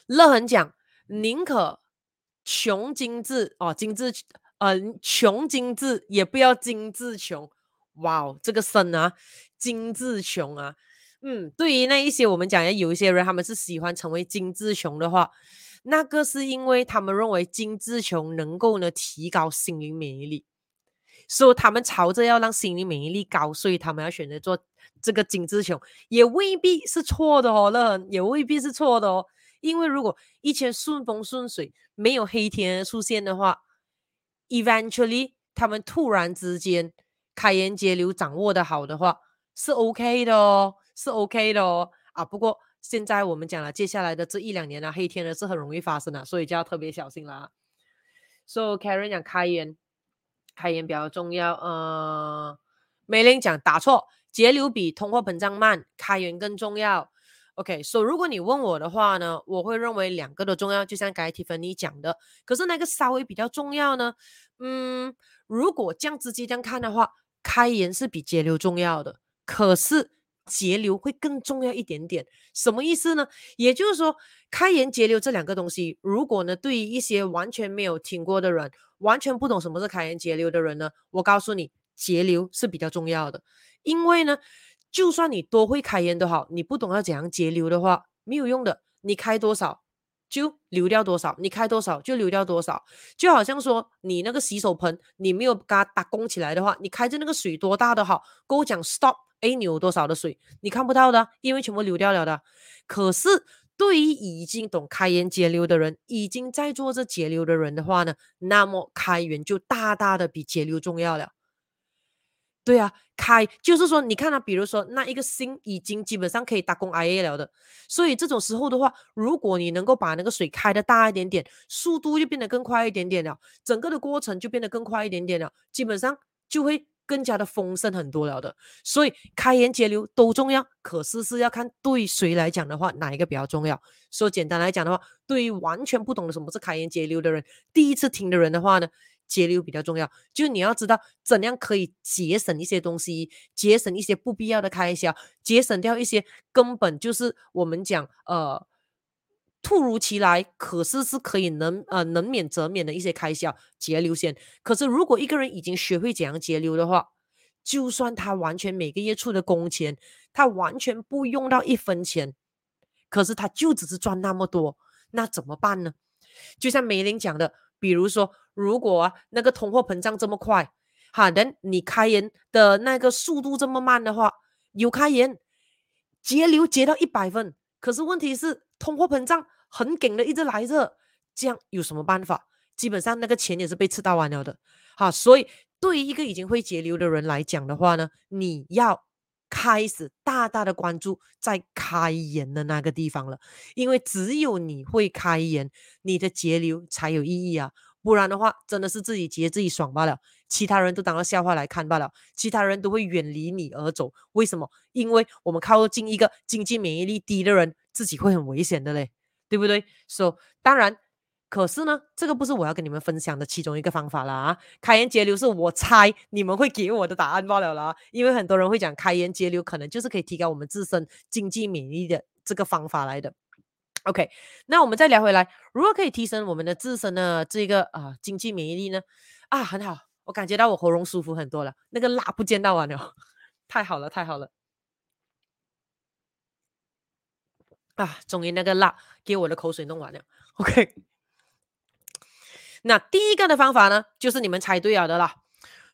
乐恒讲宁可穷精致哦，精致呃穷精致也不要精致穷，哇哦，这个深啊，精致穷啊。嗯，对于那一些我们讲的有一些人，他们是喜欢成为精致穷的话，那个是因为他们认为精致穷能够呢提高心灵免疫力，所以他们朝着要让心灵免疫力高，所以他们要选择做这个精致穷，也未必是错的哦，那也未必是错的哦，因为如果一切顺风顺水，没有黑天出现的话，eventually 他们突然之间开源节流掌握的好的话，是 OK 的哦。是 OK 的哦，啊，不过现在我们讲了，接下来的这一两年呢、黑天鹅是很容易发生的，所以就要特别小心啦。So Karen 讲开源，开源比较重要。呃，美玲讲打错，节流比通货膨胀慢，开源更重要。OK，So、如果你问我的话呢，我会认为两个都重要，就像刚才 Tiffany 讲的。可是那个稍微比较重要呢？嗯，如果这样直接这样看的话，开源是比节流重要的。可是。节流会更重要一点点，什么意思呢？也就是说，开源节流这两个东西，如果呢，对于一些完全没有听过的人，完全不懂什么是开源节流的人呢，我告诉你，节流是比较重要的。因为呢，就算你多会开源都好，你不懂要怎样节流的话，没有用的。你开多少就流掉多少，你开多少就流掉多少。就好像说，你那个洗手盆，你没有给它打工起来的话，你开着那个水多大的好，跟我讲 stop。哎，你有多少的水？你看不到的，因为全部流掉了的。可是，对于已经懂开源节流的人，已经在做这节流的人的话呢，那么开源就大大的比节流重要了。对啊，开就是说，你看他、啊，比如说那一个星已经基本上可以打工 IA 了的，所以这种时候的话，如果你能够把那个水开的大一点点，速度就变得更快一点点了，整个的过程就变得更快一点点了，基本上就会。更加的丰盛很多了的，所以开源节流都重要，可是是要看对谁来讲的话，哪一个比较重要。说简单来讲的话，对于完全不懂的什么是开源节流的人，第一次听的人的话呢，节流比较重要。就你要知道怎样可以节省一些东西，节省一些不必要的开销，节省掉一些根本就是我们讲呃。突如其来，可是是可以能呃能免则免的一些开销，节流先。可是如果一个人已经学会怎样节流的话，就算他完全每个月出的工钱，他完全不用到一分钱，可是他就只是赚那么多，那怎么办呢？就像美玲讲的，比如说，如果、那个通货膨胀这么快，好的，你开源的那个速度这么慢的话，有开源节流节到一百分，可是问题是。通货膨胀很紧的一直来着，这样有什么办法？基本上那个钱也是被吃到完了的，好，所以对于一个已经会节流的人来讲的话呢，你要开始大大的关注在开源的那个地方了，因为只有你会开源，你的节流才有意义啊，不然的话，真的是自己节自己爽罢了，其他人都当个笑话来看罢了，其他人都会远离你而走。为什么？因为我们靠近一个经济免疫力低的人，自己会很危险的嘞，对不对？所以当然。可是呢，这个不是我要跟你们分享的其中一个方法啦。啊！开源节流是我猜你们会给我的答案罢了啦。因为很多人会讲开源节流可能就是可以提高我们自身经济免疫力的这个方法来的。OK，那我们再聊回来，如何可以提升我们的自身的这个啊、经济免疫力呢？啊，很好，我感觉到我喉咙舒服很多了，那个辣不见到完了，(laughs) 太好了，太好了。啊，终于那个辣给我的口水弄完了。OK。(laughs) 那第一个的方法呢，就是你们猜对了的啦，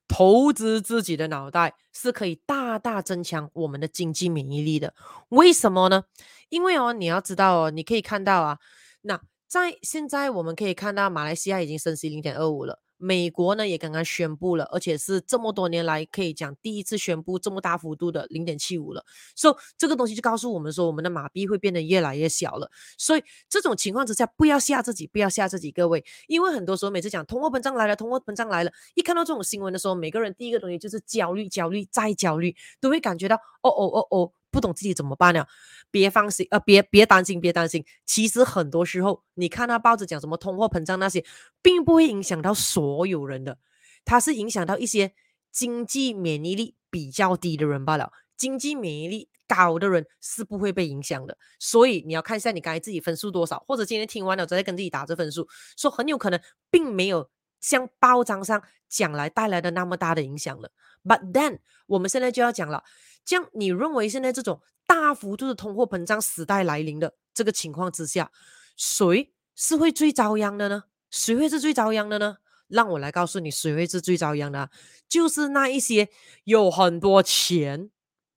投资自己的脑袋是可以大大增强我们的经济免疫力的。为什么呢？因为哦，你要知道哦，你可以看到啊，那在现在我们可以看到马来西亚已经升息零点二五了。美国呢也刚刚宣布了，而且是这么多年来可以讲第一次宣布这么大幅度的零点七五了。所以这个东西就告诉我们说，我们的马币会变得越来越小了。所以这种情况之下，不要吓自己，不要吓自己，各位，因为很多时候每次讲通货膨胀来了，通货膨胀来了，一看到这种新闻的时候，每个人第一个东西就是焦虑，焦虑再焦虑，都会感觉到哦哦哦哦。不懂自己怎么办呢？别放心，呃，别别担心，别担心。其实很多时候，你看到报纸讲什么通货膨胀那些，并不会影响到所有人的，它是影响到一些经济免疫力比较低的人罢了。经济免疫力高的人是不会被影响的。所以你要看一下你刚才自己分数多少，或者今天听完了再跟自己打这分数，说很有可能并没有像报章上讲来带来的那么大的影响了。But then，我们现在就要讲了。这样，你认为现在这种大幅度的通货膨胀时代来临的这个情况之下，谁是会最遭殃的呢？谁会是最遭殃的呢？让我来告诉你，谁会是最遭殃的？就是那一些有很多钱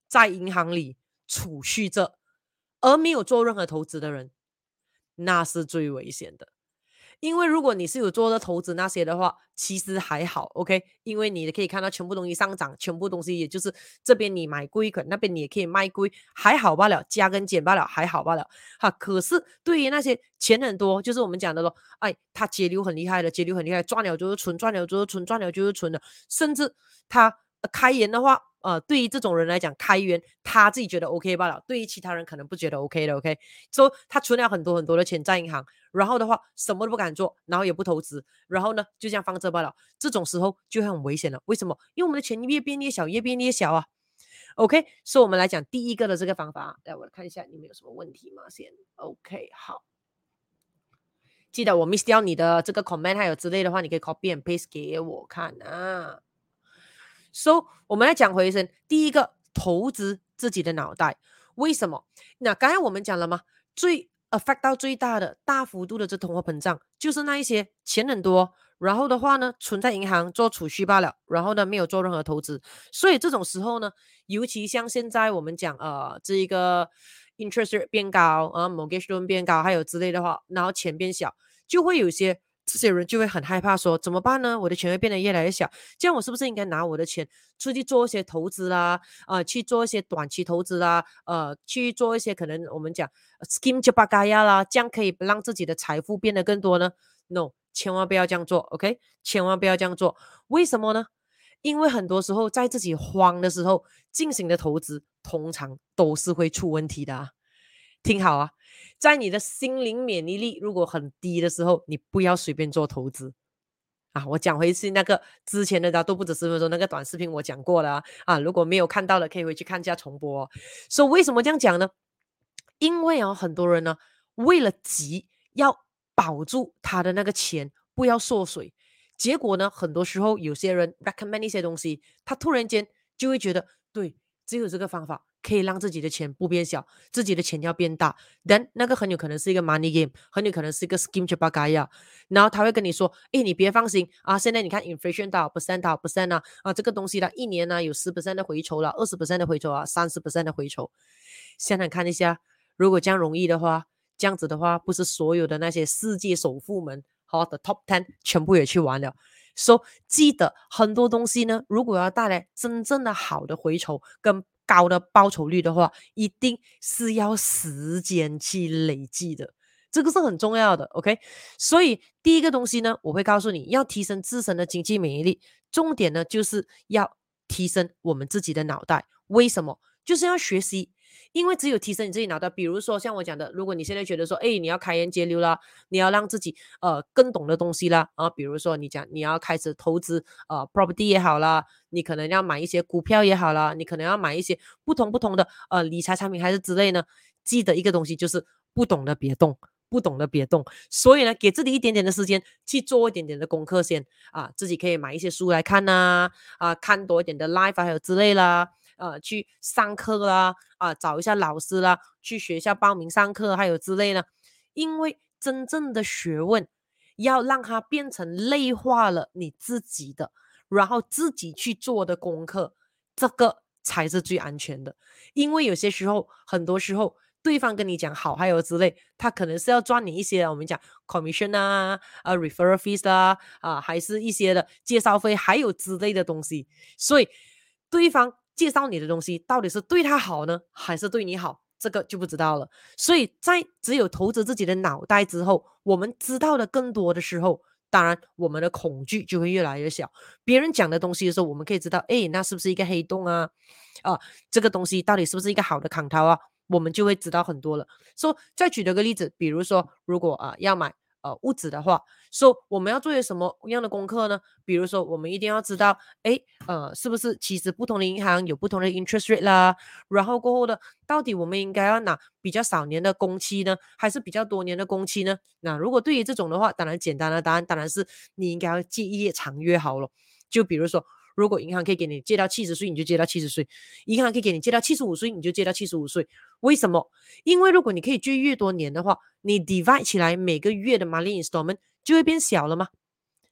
在银行里储蓄着，而没有做任何投资的人，那是最危险的。因为如果你是有做的投资那些的话，其实还好，OK。因为你可以看到全部东西上涨，全部东西也就是这边你买贵，可那边你也可以卖贵，还好罢了，加跟减罢了，还好罢了。哈，可是对于那些钱很多，就是我们讲的咯，哎，他节流很厉害的，节流很厉害，赚了就是存，赚了就是存，赚了就是存的，甚至他开源的话。呃，对于这种人来讲，开源他自己觉得 OK 罢了，对于其他人可能不觉得 OK 的，OK。所以他存了很多很多的钱在银行，然后的话什么都不敢做，然后也不投资，然后呢就这样放着罢了。这种时候就很危险了。为什么？因为我们的钱越变越小，越变越小啊。OK，所以我们来讲第一个的这个方法。来，我来看一下你们有什么问题吗？先 OK，好。记得我 miss 掉你的这个 comment 还有之类的话，你可以 copy and paste 给我看啊。So，我们来讲回一声，第一个投资自己的脑袋，为什么？那刚才我们讲了吗？最 affect 到最大的大幅度的这通货膨胀，就是那一些钱很多，然后的话呢，存在银行做储蓄罢了，然后呢，没有做任何投资。所以这种时候呢，尤其像现在我们讲呃，这一个 interest rate 变高啊，mortgage loan 变高，还有之类的话，然后钱变小，就会有些。这些人就会很害怕，说怎么办呢？我的钱会变得越来越小，这样我是不是应该拿我的钱出去做一些投资啦？啊、呃，去做一些短期投资啦？呃，去做一些可能我们讲 scheme jabagaya 啦，这样可以让自己的财富变得更多呢？No，千万不要这样做，OK？千万不要这样做，为什么呢？因为很多时候在自己慌的时候进行的投资，通常都是会出问题的啊。听好啊！在你的心灵免疫力如果很低的时候，你不要随便做投资啊！我讲回去那个之前的都不止十分钟那个短视频，我讲过了啊！如果没有看到的，可以回去看一下重播。哦所以为什么这样讲呢？因为啊，很多人呢为了急要保住他的那个钱不要缩水，结果呢，很多时候有些人 recommend 一些东西，他突然间就会觉得对，只有这个方法。可以让自己的钱不变小，自己的钱要变大。但那个很有可能是一个 money game，很有可能是一个 scheme jabagaya。然后他会跟你说：“诶，你别放心啊，现在你看 inflation 多少 percent 多少 percent 啊，啊这个东西呢，一年呢有十 percent 的回酬了，二十 percent 的回酬啊，三十 percent 的回酬。想想看一下，如果这样容易的话，这样子的话，不是所有的那些世界首富们，好的 top ten 全部也去玩了。所以、so, 记得很多东西呢，如果要带来真正的好的回酬跟高的报酬率的话，一定是要时间去累积的，这个是很重要的。OK，所以第一个东西呢，我会告诉你要提升自身的经济免疫力，重点呢就是要提升我们自己的脑袋。为什么？就是要学习。因为只有提升你自己脑袋，比如说像我讲的，如果你现在觉得说，哎，你要开源节流啦，你要让自己呃更懂的东西啦，啊，比如说你讲你要开始投资呃 property 也好啦，你可能要买一些股票也好啦，你可能要买一些不同不同的呃理财产品还是之类呢，记得一个东西就是不懂的别动，不懂的别动。所以呢，给自己一点点的时间去做一点点的功课先啊，自己可以买一些书来看呐，啊，看多一点的 live 还有之类啦。呃，去上课啦，啊、找一下老师啦，去学校报名上课，还有之类的。因为真正的学问要让它变成内化了你自己的，然后自己去做的功课，这个才是最安全的。因为有些时候，很多时候对方跟你讲好，还有之类，他可能是要赚你一些我们讲 commission 啊，啊 referral fees 啊，啊，还是一些的介绍费，还有之类的东西。所以对方。介绍你的东西到底是对他好呢，还是对你好？这个就不知道了。所以在只有投资自己的脑袋之后，我们知道的更多的时候，当然我们的恐惧就会越来越小。别人讲的东西的时候，我们可以知道，哎，那是不是一个黑洞啊？啊，这个东西到底是不是一个好的康套啊？我们就会知道很多了。说，再举了个例子，比如说，如果啊要买。呃，物质的话，说、so, 我们要做些什么样的功课呢？比如说，我们一定要知道，哎，呃，是不是其实不同的银行有不同的 interest rate 啦？然后过后的，到底我们应该要拿比较少年的工期呢，还是比较多年的工期呢？那如果对于这种的话，当然简单的答案当然是你应该要借越长越好了。就比如说。如果银行可以给你借到七十岁，你就借到七十岁；银行可以给你借到七十五岁，你就借到七十五岁。为什么？因为如果你可以借越多年的话，你 divide 起来每个月的 money installment 就会变小了嘛，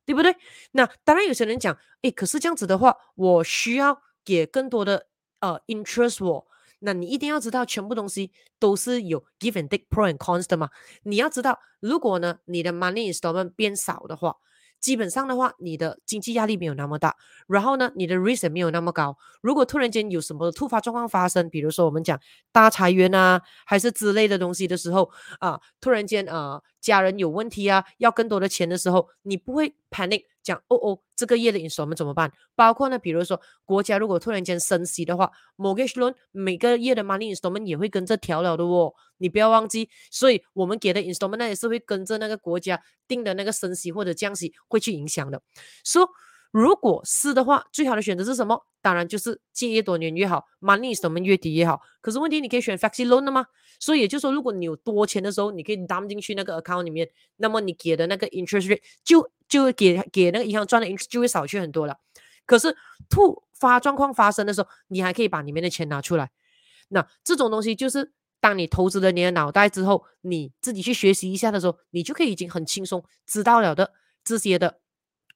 对不对？那当然有些人讲，诶，可是这样子的话，我需要给更多的呃 interest 我。那你一定要知道，全部东西都是有 give and take pro and cons 的嘛。你要知道，如果呢你的 money installment 变少的话。基本上的话，你的经济压力没有那么大，然后呢，你的 risk 没有那么高。如果突然间有什么突发状况发生，比如说我们讲大裁员啊，还是之类的东西的时候啊，突然间啊，家人有问题啊，要更多的钱的时候，你不会 panic。讲哦哦，这个月的 installment 怎么办？包括呢，比如说国家如果突然间升息的话某个 shloan 每个月的 money installment 也会跟着调了的哦，你不要忘记。所以我们给的 installment 那也是会跟着那个国家定的那个升息或者降息会去影响的。说、so, 如果是的话，最好的选择是什么？当然就是借越多年越好，money 什么越低越好。可是问题你可以选 flexi loan 的吗？所以也就是说，如果你有多钱的时候，你可以 dump 进去那个 account 里面，那么你给的那个 interest rate 就。就给给那个银行赚的 interest 就会少去很多了。可是突发状况发生的时候，你还可以把里面的钱拿出来。那这种东西就是当你投资了你的脑袋之后，你自己去学习一下的时候，你就可以已经很轻松知道了的这些的，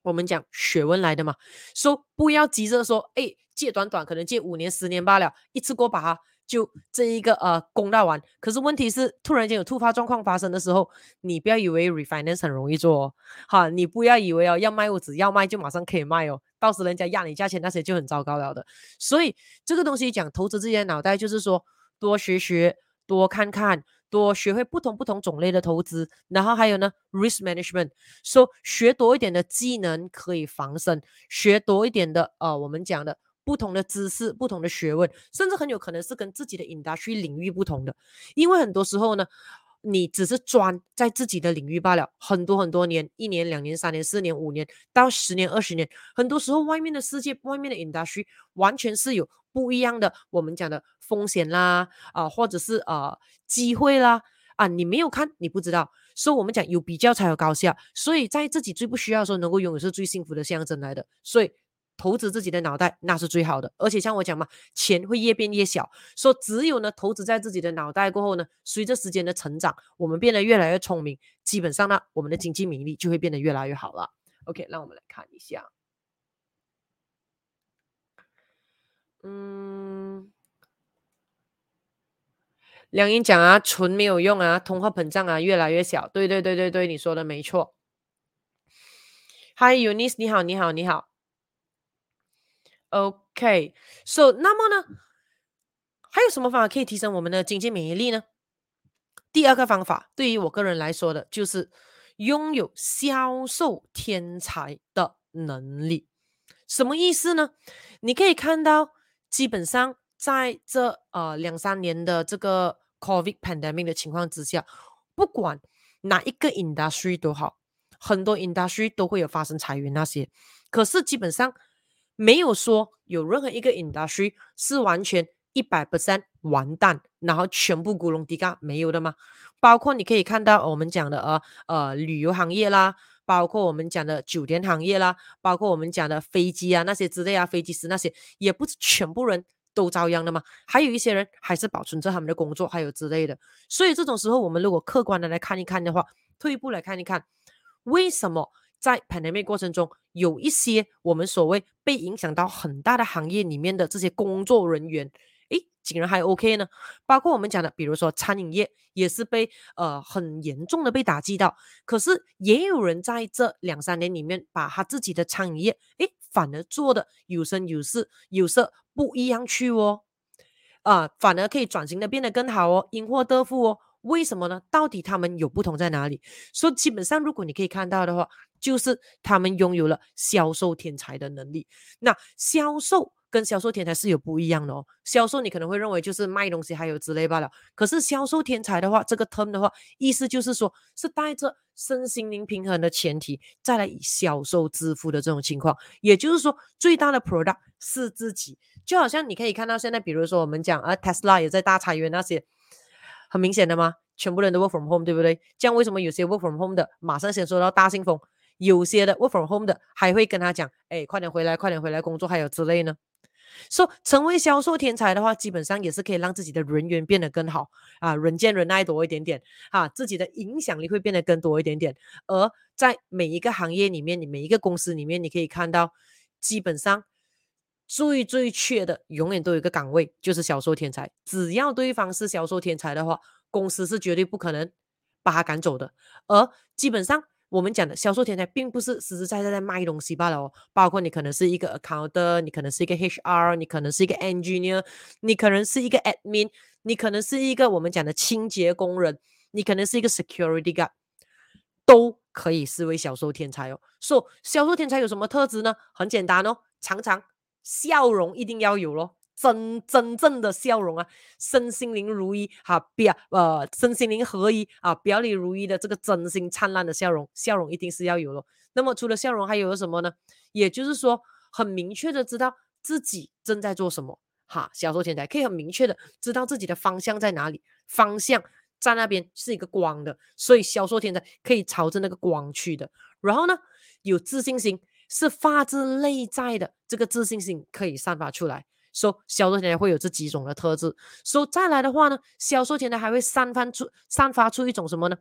我们讲学问来的嘛。说、不要急着说，哎，借短短可能借五年十年罢了，一次过把它。就这一个呃，供到完。可是问题是，突然间有突发状况发生的时候，你不要以为 refinance 很容易做哦，哈，你不要以为哦，要卖屋子要卖就马上可以卖哦，到时人家压你价钱那些就很糟糕了的。所以这个东西讲投资自己的脑袋，就是说多学学，多看看，多学会不同不同种类的投资，然后还有呢，risk management，说、学多一点的技能可以防身，学多一点的呃，我们讲的。不同的知识，不同的学问，甚至很有可能是跟自己的 industry 领域不同的。因为很多时候呢，你只是专在自己的领域罢了，很多很多年，一年、两年、三年、四年、五年到十年、二十年，很多时候外面的世界，外面的 industry 完全是有不一样的。我们讲的风险啦，啊、或者是呃机会啦，啊，你没有看，你不知道。所以我们讲有比较才有高下，所以在自己最不需要的时候，能够拥有是最幸福的象征来的。所以。投资自己的脑袋那是最好的，而且像我讲嘛，钱会越变越小。说只有呢，投资在自己的脑袋过后呢，随着时间的成长，我们变得越来越聪明，基本上呢，我们的经济免疫力就会变得越来越好了。OK，那我们来看一下，嗯，梁英讲啊，存没有用啊，通货膨胀啊，越来越小。对对对对对，你说的没错。Hi Eunice，你好，你好，你好。OK，So，、那么呢，还有什么方法可以提升我们的经济免疫力呢？第二个方法，对于我个人来说的，就是拥有销售天才的能力。什么意思呢？你可以看到，基本上在这呃两三年的这个 COVID pandemic 的情况之下，不管哪一个 industry 都好。很多 industry 都会有发生裁员那些，可是基本上没有说有任何一个 industry 是完全一百 percent 完蛋，然后全部咕隆迪嘎没有的吗？包括你可以看到我们讲的呃呃旅游行业啦，包括我们讲的酒店行业啦，包括我们讲的飞机啊那些之类啊，飞机师那些也不是全部人都遭殃的吗？还有一些人还是保存着他们的工作，还有之类的。所以这种时候，我们如果客观的来看一看的话，退一步来看一看。为什么在 pandemic 过程中，有一些我们所谓被影响到很大的行业里面的这些工作人员，诶，竟然还 OK 呢？包括我们讲的，比如说餐饮业，也是被呃很严重的被打击到。可是也有人在这两三年里面，把他自己的餐饮业，诶，反而做的有声有色，有色不一样去哦，啊、反而可以转型的变得更好哦，因祸得福哦。为什么呢？到底他们有不同在哪里？所以基本上，如果你可以看到的话，就是他们拥有了销售天才的能力。那销售跟销售天才是有不一样的哦。销售你可能会认为就是卖东西还有之类罢了。可是销售天才的话，这个 term 的话，意思就是说是带着身心灵平衡的前提，再来以销售致富的这种情况。也就是说，最大的 product 是自己。就好像你可以看到现在，比如说我们讲啊，Tesla 也在大裁员那些。很明显的吗？全部人都 work from home，对不对？这样为什么有些 work from home 的马上先收到大信封，有些的 work from home 的还会跟他讲，哎，快点回来，快点回来工作，还有之类呢？说、成为销售天才的话，基本上也是可以让自己的人缘变得更好啊，人见人爱多一点点啊，自己的影响力会变得更多一点点。而在每一个行业里面，你每一个公司里面，你可以看到，基本上。最最缺的，永远都有一个岗位，就是销售天才。只要对方是销售天才的话，公司是绝对不可能把他赶走的。而基本上，我们讲的销售天才，并不是实实在在在卖东西罢了哦。包括你可能是一个 accountant，你可能是一个 HR，你可能是一个 engineer，你可能是一个 admin，你可能是一个我们讲的清洁工人，你可能是一个 security guard，都可以视为销售天才哦。所、so, 销售天才有什么特质呢？很简单哦，常常。笑容一定要有咯，真真正的笑容啊，身心灵如一哈，表呃身心灵合一啊，表里如一的这个真心灿烂的笑容，笑容一定是要有咯。那么除了笑容，还有什么呢？也就是说，很明确的知道自己正在做什么，哈，销售天才可以很明确的知道自己的方向在哪里，方向在那边是一个光的，所以销售天才可以朝着那个光去的。然后呢，有自信心。是发自内在的这个自信心可以散发出来，说、销售天才会有这几种的特质。说、再来的话呢，销售天才还会散发出散发出一种什么呢？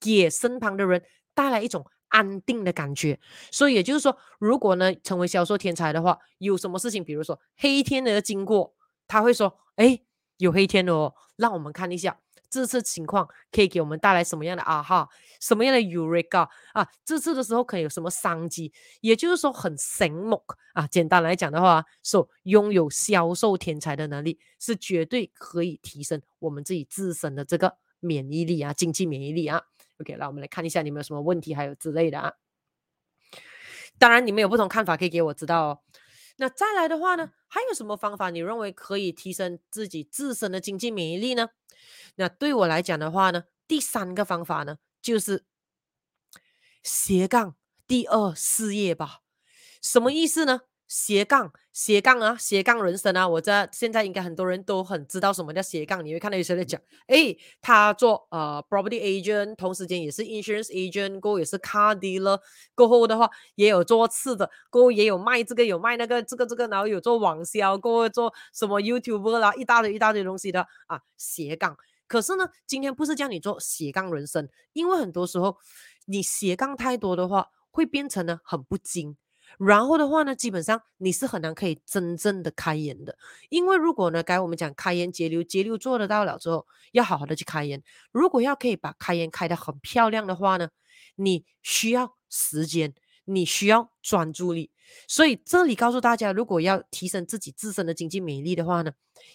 给身旁的人带来一种安定的感觉。所以也就是说，如果呢成为销售天才的话，有什么事情，比如说黑天鹅经过，他会说：“哎，有黑天鹅哦，让我们看一下。”这次情况可以给我们带来什么样的啊哈？什么样的 Eureka 啊？这次的时候可以有什么商机？也就是说很醒目啊。简单来讲的话，说拥有销售天才的能力是绝对可以提升我们自己自身的这个免疫力啊，经济免疫力啊。OK，那我们来看一下你们有什么问题，还有之类的啊。当然，你们有不同看法可以给我知道哦。那再来的话呢，还有什么方法你认为可以提升自己自身的经济免疫力呢？那对我来讲的话呢，第三个方法呢，就是斜杠第二事业吧。什么意思呢？斜杠斜杠啊，斜杠人生啊。我这现在应该很多人都很知道什么叫斜杠。你会看到有些人讲，哎，他做呃 property agent，同时间也是 insurance agent，过后也是 car dealer，过后的话也有做次的，过后也有卖这个有卖那个这个这个，然后有做网销，过后做什么 YouTuber 啦，一大堆一大堆东西的啊，斜杠。可是呢，今天不是叫你做斜杠人生，因为很多时候你斜杠太多的话，会变成呢很不精。然后的话呢，基本上你是很难可以真正的开源的。因为如果呢，该我们讲开源节流，节流做得到了之后，要好好的去开源。如果要可以把开源开得很漂亮的话呢，你需要时间，你需要专注力。所以这里告诉大家，如果要提升自己自身的经济免疫力的话呢，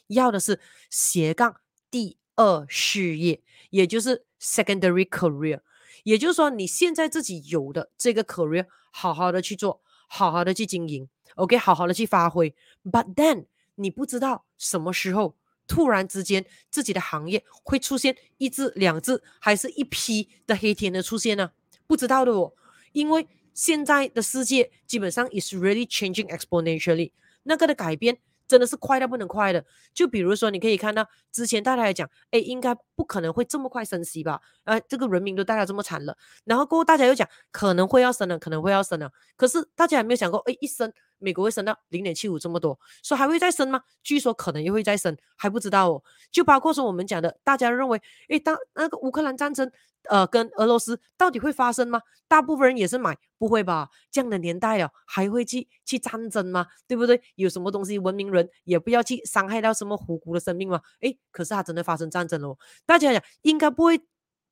要的是斜杠第二事业，也就是 secondary career。也就是说，你现在自己有的这个 career，好好的去做，好好的去经营，OK，好好的去发挥。But then，你不知道什么时候突然之间自己的行业会出现一只、两只，还是一批的黑天的出现呢？不知道的哦，因为。现在的世界基本上 is really changing exponentially，那个的改变真的是快到不能快的。就比如说，你可以看到之前大家来讲，哎，应该不可能会这么快升息吧？啊，这个人民都大家这么惨了，然后过后大家又讲可能会要升了，可能会要升了，可是大家还没有想过，哎，一升美国会升到零点七五这么多，说还会再升吗？据说可能又会再升，还不知道哦。就包括说我们讲的，大家认为，哎，当那个乌克兰战争。呃，跟俄罗斯到底会发生吗？大部分人也是买，不会吧？这样的年代了，还会去去战争吗？对不对？有什么东西文明人也不要去伤害到什么无辜的生命吗？诶，可是它真的发生战争了，大家想应该不会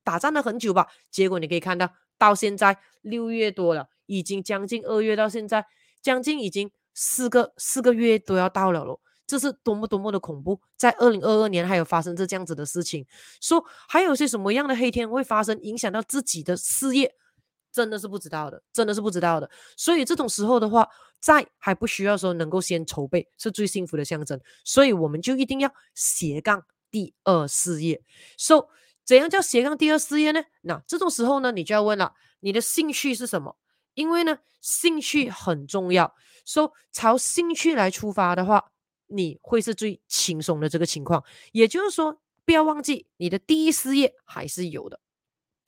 打仗了很久吧？结果你可以看到，到现在六月多了，已经将近二月，到现在将近已经四个四个月都要到了喽。这是多么多么的恐怖！在二零二二年还有发生这这样子的事情，说还有些什么样的黑天会发生，影响到自己的事业，真的是不知道的，真的是不知道的。所以这种时候的话，在还不需要说能够先筹备，是最幸福的象征。所以我们就一定要斜杠第二事业。说怎样叫斜杠第二事业呢？那这种时候呢，你就要问了，你的兴趣是什么？因为呢，兴趣很重要。说朝兴趣来出发的话。你会是最轻松的这个情况，也就是说，不要忘记你的第一事业还是有的。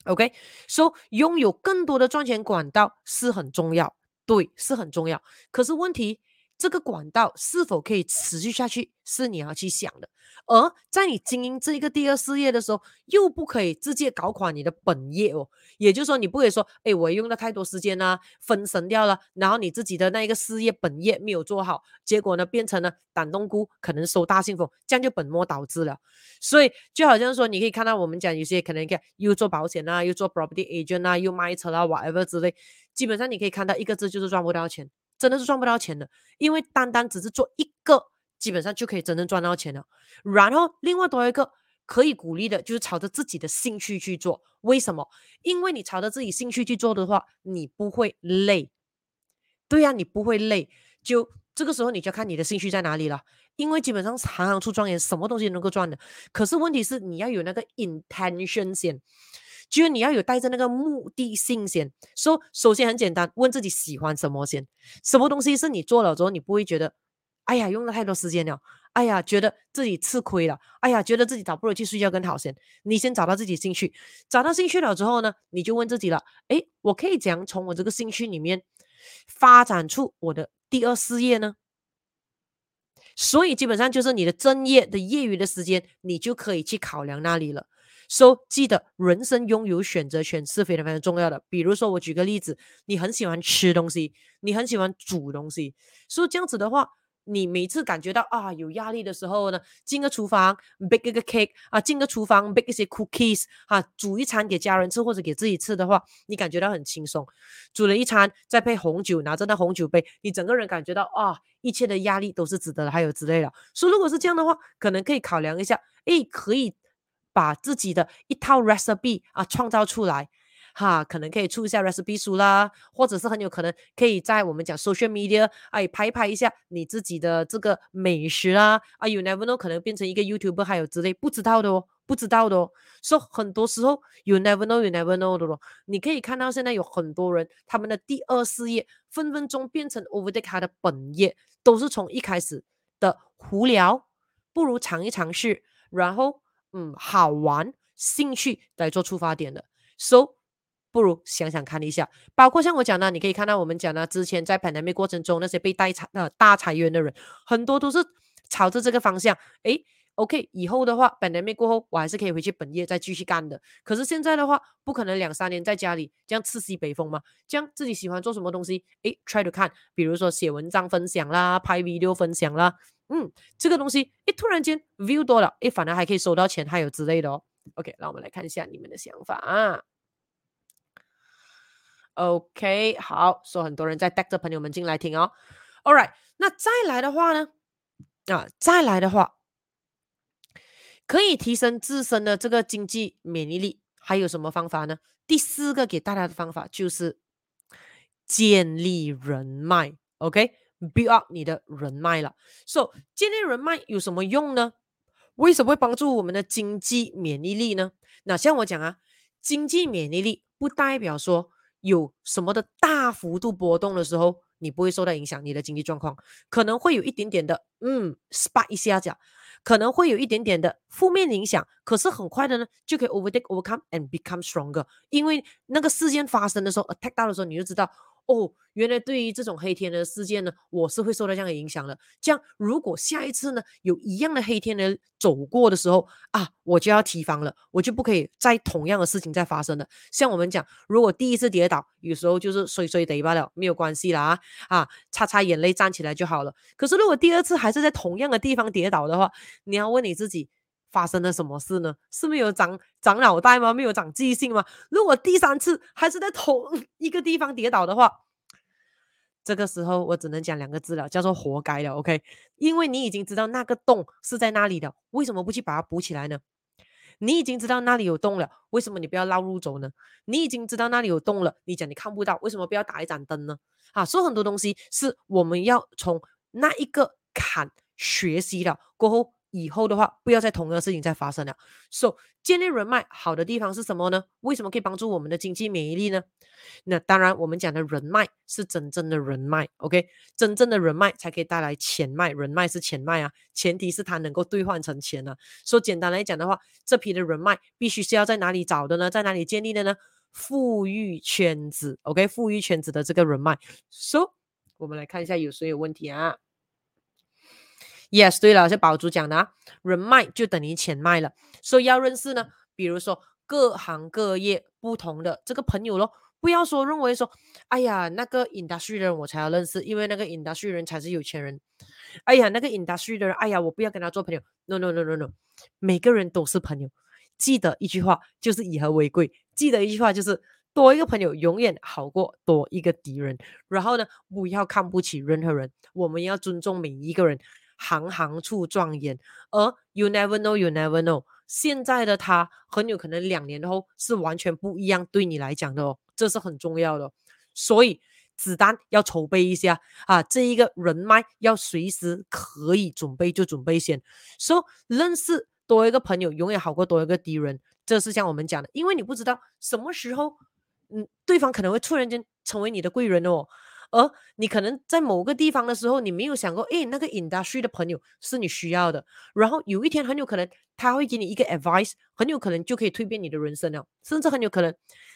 OK，所以拥有更多的赚钱管道是很重要，对，是很重要。可是问题，这个管道是否可以持续下去，是你要去想的。而在你经营这个第二事业的时候，又不可以直接搞垮你的本业哦。也就是说，你不可以说，哎，我用了太多时间啦，分神掉了，然后你自己的那一个事业本业没有做好，结果呢，变成了胆冬菇，可能收大信封，这样就本末倒置了。所以就好像说，你可以看到我们讲有些可能看又做保险啊，又做 property agent 啊，又卖车啦，whatever 之类，基本上你可以看到一个字就是赚不到钱，真的是赚不到钱的，因为单单只是做一个。基本上就可以真正赚到钱了。然后另外多一个可以鼓励的，就是朝着自己的兴趣去做。为什么？因为你朝着自己兴趣去做的话，你不会累。对呀，你不会累。就这个时候，你就要看你的兴趣在哪里了。因为基本上行行出状元，什么东西能够赚的。可是问题是，你要有那个 intention 先，就是你要有带着那个目的性先。说首先很简单，问自己喜欢什么先。什么东西是你做了之后，你不会觉得。哎呀，用了太多时间了。哎呀，觉得自己吃亏了。哎呀，觉得自己倒不如去睡觉更好先。你先找到自己兴趣，找到兴趣了之后呢，你就问自己了：哎，我可以怎样从我这个兴趣里面发展出我的第二事业呢？所以基本上就是你的正业的业余的时间，你就可以去考量那里了。所以记得，人生拥有选择权是非常非常重要的。比如说，我举个例子，你很喜欢吃东西，你很喜欢煮东西，所以这样子的话。你每次感觉到啊有压力的时候呢，进个厨房 bake 一个 cake 啊，进个厨房 bake 一些 cookies 啊，煮一餐给家人吃或者给自己吃的话，你感觉到很轻松。煮了一餐，再配红酒，拿着那红酒杯，你整个人感觉到啊，一切的压力都是值得的，还有之类的。所以如果是这样的话，可能可以考量一下，诶，可以把自己的一套 recipe 啊创造出来。哈，可能可以出一下 recipe 书啦，或者是很有可能可以在我们讲 social media，哎，拍拍一下你自己的这个美食啦，啊，you never know，可能变成一个 YouTuber，还有之类不知道的哦，不知道的哦。所以很多时候 you never know，you never know 的咯。你可以看到现在有很多人，他们的第二事业分分钟变成 overtake 他的本业，都是从一开始的无聊，不如尝一尝试，然后嗯，好玩，兴趣来做出发点的。So 不如想想看一下，包括像我讲的，你可以看到我们讲的之前在 panic 过程中那些被带裁呃大裁员的人，很多都是朝着这个方向。诶，OK，以后的话 pandemic 过后，我还是可以回去本业再继续干的。可是现在的话，不可能两三年在家里这样吃西北风嘛，这样自己喜欢做什么东西，诶，try to 看，比如说写文章分享啦，拍 video 分享啦，嗯，这个东西，诶，突然间 view 多了，诶，反而还可以收到钱，还有之类的哦。OK，那我们来看一下你们的想法啊。OK，好，说、so、很多人在带着朋友们进来听哦。All right，那再来的话呢？啊，再来的话，可以提升自身的这个经济免疫力，还有什么方法呢？第四个给大家的方法就是建立人脉。OK、build up 你的人脉了。So，建立人脉有什么用呢？为什么会帮助我们的经济免疫力呢？那像我讲啊，经济免疫力不代表说。有什么的大幅度波动的时候，你不会受到影响，你的经济状况可能会有一点点的，嗯，spike 一下子，可能会有一点点的负面影响，可是很快的呢，就可以 overtake overcome and become stronger，因为那个事件发生的时候，attack 到的时候，你就知道。哦，原来对于这种黑天鹅事件呢，我是会受到这样的影响的。这样，如果下一次呢，有一样的黑天鹅走过的时候啊，我就要提防了，我就不可以再同样的事情再发生了。像我们讲，如果第一次跌倒，有时候就是衰衰的罢了，没有关系啦，啊，擦擦眼泪站起来就好了。可是如果第二次还是在同样的地方跌倒的话，你要问你自己，发生了什么事呢？是没有长长脑袋吗？没有长记性吗？如果第三次还是在同 (laughs) 一个地方跌倒的话，这个时候我只能讲两个字了，叫做活该了。OK，因为你已经知道那个洞是在那里的，为什么不去把它补起来呢？你已经知道那里有洞了，为什么你不要绕路走呢？你已经知道那里有洞了，你讲你看不到，为什么不要打一盏灯呢？啊，所以很多东西是我们要从那一个坎学习了过后。以后的话，不要再同样的事情再发生了。So，建立人脉好的地方是什么呢？为什么可以帮助我们的经济免疫力呢？那当然，我们讲的人脉是真正的人脉，OK？真正的人脉才可以带来钱脉，人脉是钱脉啊，前提是它能够兑换成钱啊。说简单来讲的话，这批的人脉必须是要在哪里找的呢？在哪里建立的呢？富裕圈子，OK？富裕圈子的这个人脉。So，我们来看一下有谁有问题啊？Yes，对了，是宝珠讲的啊，人脉就等于钱脉了，所以要认识呢，比如说各行各业不同的这个朋友咯，不要说认为说，哎呀，那个 industry 的人我才要认识，因为那个 industry 人才是有钱人。哎呀，那个 industry 的人，哎呀，我不要跟他做朋友。No no no no no，每个人都是朋友。记得一句话，就是以和为贵。记得一句话，就是多一个朋友永远好过多一个敌人。然后呢，不要看不起任何人，我们要尊重每一个人。行行出状元，而 you never know, you never know，现在的他很有可能两年后是完全不一样，对你来讲的哦，这是很重要的。所以子弹要筹备一下啊，这一个人脉要随时可以准备就准备先。说、so, 认识多一个朋友永远好过多一个敌人，这是像我们讲的，因为你不知道什么时候，嗯，对方可能会突然间成为你的贵人哦。而你可能在某个地方的时候，你没有想过，诶，那个 industry 的朋友是你需要的。然后有一天，很有可能他会给你一个 advice，很有可能就可以蜕变你的人生了。甚至很有可能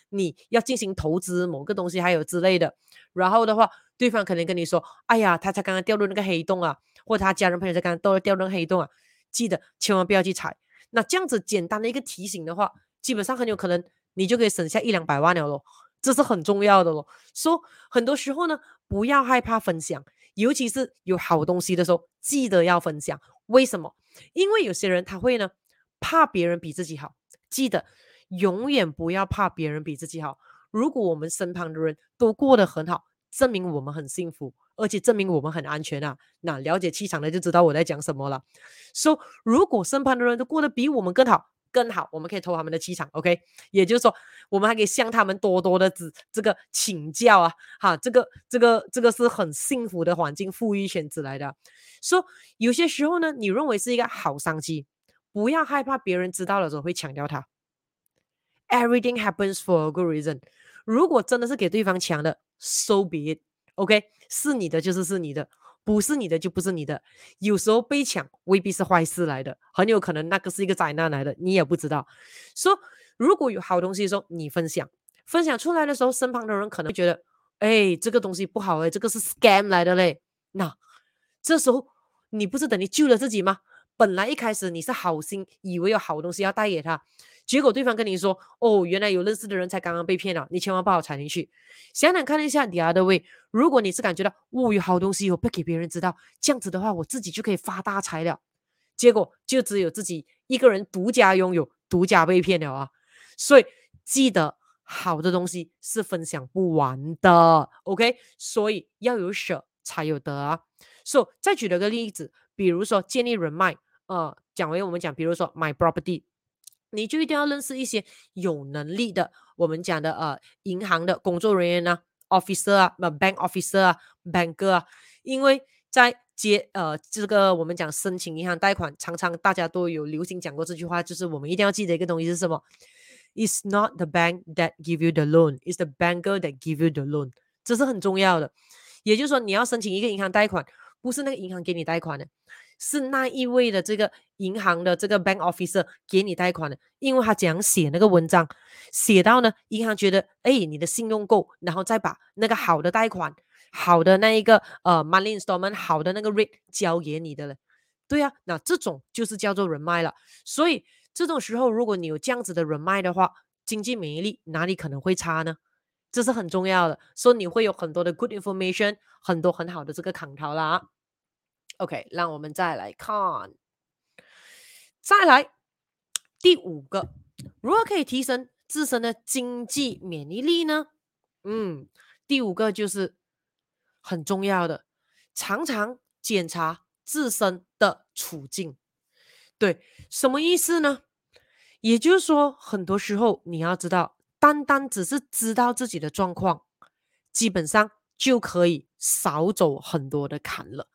你要进行投资某个东西，还有之类的。然后的话，对方可能跟你说，哎呀，他才刚刚掉入那个黑洞啊，或他家人朋友才刚刚都掉入黑洞啊，记得千万不要去踩。那这样子简单的一个提醒的话，基本上很有可能你就可以省下一两百万了咯。这是很重要的咯，说、很多时候呢，不要害怕分享，尤其是有好东西的时候，记得要分享。为什么？因为有些人他会呢，怕别人比自己好。记得永远不要怕别人比自己好。如果我们身旁的人都过得很好，证明我们很幸福，而且证明我们很安全啊。那了解气场的就知道我在讲什么了。说、如果身旁的人都过得比我们更好。更好，我们可以偷他们的气场，OK？也就是说，我们还可以向他们多多的指这个请教啊，哈，这个这个这个是很幸福的环境，富裕圈子来的。说、有些时候呢，你认为是一个好商机，不要害怕别人知道了之后会抢掉它。Everything happens for a good reason。如果真的是给对方抢的，so be it，OK？、是你的就是是你的。不是你的就不是你的，有时候被抢未必是坏事来的，很有可能那个是一个灾难来的，你也不知道。说、如果有好东西的时候，你分享，分享出来的时候，身旁的人可能会觉得，哎，这个东西不好哎，这个是 scam 来的嘞。那这时候你不是等于救了自己吗？本来一开始你是好心，以为有好东西要带给他。结果对方跟你说：“哦，原来有认识的人才刚刚被骗了，你千万不好踩进去。”想想看一下，the other way，如果你是感觉到哦，有好东西，我不给别人知道，这样子的话，我自己就可以发大财了。结果就只有自己一个人独家拥有，独家被骗了啊！所以记得好的东西是分享不完的，OK？所以要有舍才有得啊。所以再举了个例子，比如说建立人脉，呃，讲为我们讲，比如说买 property，你就一定要认识一些有能力的，我们讲的呃银行的工作人员啊，officer 啊，bank officer 啊，banker 啊，因为在接呃这个我们讲申请银行贷款，常常大家都有流行讲过这句话，就是我们一定要记得一个东西是什么？It's not the bank that give you the loan, it's the banker that give you the loan。这是很重要的。也就是说，你要申请一个银行贷款，不是那个银行给你贷款的，是那一位的这个银行的这个 bank officer 给你贷款的。因为他怎样写那个文章，写到呢，银行觉得，哎，你的信用够，然后再把那个好的贷款、好的那一个呃 money installment、好的那个 rate 交给你的了。对啊，那这种就是叫做人脉了。所以。这种时候，如果你有这样子的人脉的话，经济免疫力哪里可能会差呢？这是很重要的，所以你会有很多的 good information，很多很好的这个康条啦。OK，让我们再来看，再来第五个，如何可以提升自身的经济免疫力呢？嗯，第五个就是很重要的，常常检查自身的处境。对，什么意思呢？也就是说，很多时候你要知道，单单只是知道自己的状况，基本上就可以少走很多的坎了。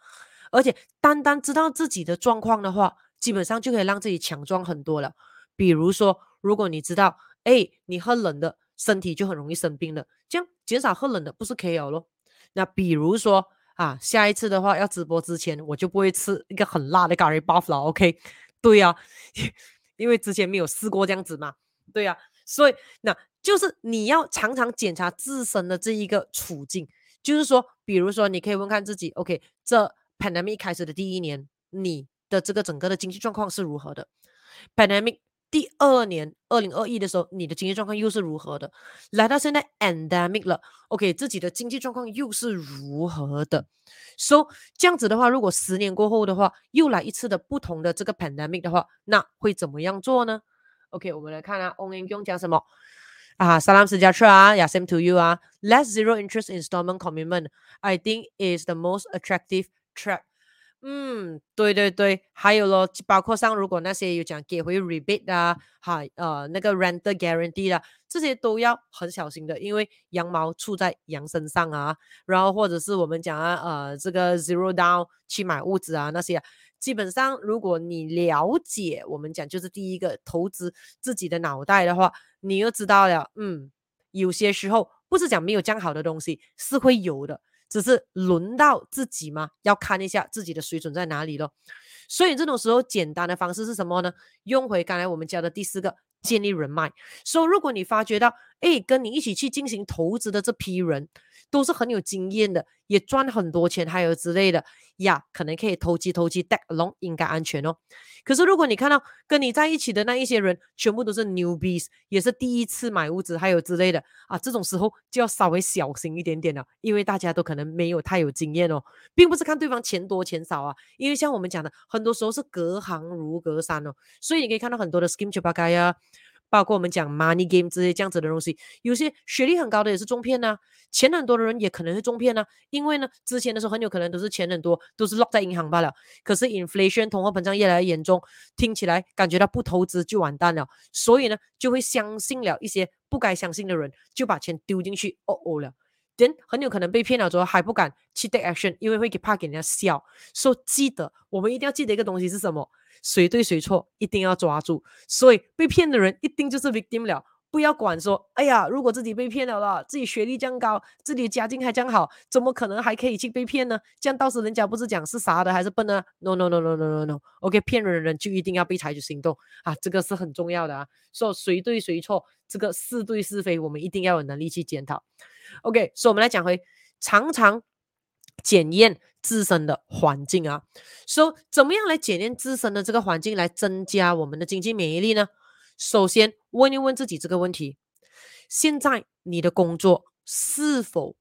而且，单单知道自己的状况的话，基本上就可以让自己强壮很多了。比如说，如果你知道，哎，你喝冷的，身体就很容易生病了，这样减少喝冷的，不是可以有咯？那比如说啊，下一次的话要直播之前，我就不会吃一个很辣的咖喱 buff 了。(laughs) OK，对呀、啊。(laughs) 因为之前没有试过这样子嘛，对呀、啊，所以那就是你要常常检查自身的这一个处境，就是说，比如说，你可以问看自己，OK，这 pandemic 开始的第一年，你的这个整个的经济状况是如何的？pandemic 第二年，二零二一的时候，你的经济状况又是如何的？来到现在 endemic 了，OK，自己的经济状况又是如何的？So 这样子的话，如果十年过后的话，又来一次的不同的这个 pandemic 的话，那会怎么样做呢？OK，我们来看啊，Onion 讲什么啊？Salam sejahtera 啊，Yeah, same to you 啊。Less zero interest installment commitment, I think is the most attractive trap，嗯，对对对，还有咯，包括像如果那些有讲给回 rebate 啊，哈，呃，那个 rental guarantee 啦，这些都要很小心的，因为羊毛出在羊身上啊。然后或者是我们讲啊，呃，这个 zero down 去买屋子啊，那些啊，基本上如果你了解，我们讲就是第一个投资自己的脑袋的话，你又知道了，嗯，有些时候不是讲没有这样好的东西，是会有的。只是轮到自己吗？要看一下自己的水准在哪里咯。所以这种时候，简单的方式是什么呢？用回刚才我们教的第四个，建立人脉。所以如果你发觉到，哎，跟你一起去进行投资的这批人，都是很有经验的，也赚很多钱，还有之类的呀，可能可以投机投机，tag along 应该安全哦。可是如果你看到跟你在一起的那一些人，全部都是 newbies，也是第一次买屋子，还有之类的啊，这种时候就要稍微小心一点点了，因为大家都可能没有太有经验哦，并不是看对方钱多钱少啊，因为像我们讲的，很多时候是隔行如隔山哦，所以你可以看到很多的 scheme 就八嘎呀。包括我们讲 money game 这些这样子的东西，有些学历很高的也是中骗呐、钱很多的人也可能是中骗呐、因为呢，之前的时候很有可能都是钱很多，都是落在银行罢了。可是 inflation 通货膨胀越来越严重，听起来感觉到不投资就完蛋了，所以呢，就会相信了一些不该相信的人，就把钱丢进去，哦哦了，人很有可能被骗了之后还不敢去 take action，因为会怕给人家笑。所以记得，我们一定要记得一个东西是什么？谁对谁错，一定要抓住。所以被骗的人一定就是 victim 了。不要管说，哎呀，如果自己被骗了啦，自己学历这样高，自己家境还这样好，怎么可能还可以去被骗呢？这样到时人家不是讲是傻的还是笨呢？No no no no no no no。OK，骗人的人就一定要被采取行动啊，这个是很重要的啊。说谁对谁错，这个是对是非，我们一定要有能力去检讨。OK，所以我们来讲回常常检验。自身的环境啊，所以怎么样来检验自身的这个环境，来增加我们的经济免疫力呢？首先问一问自己这个问题：现在你的工作是否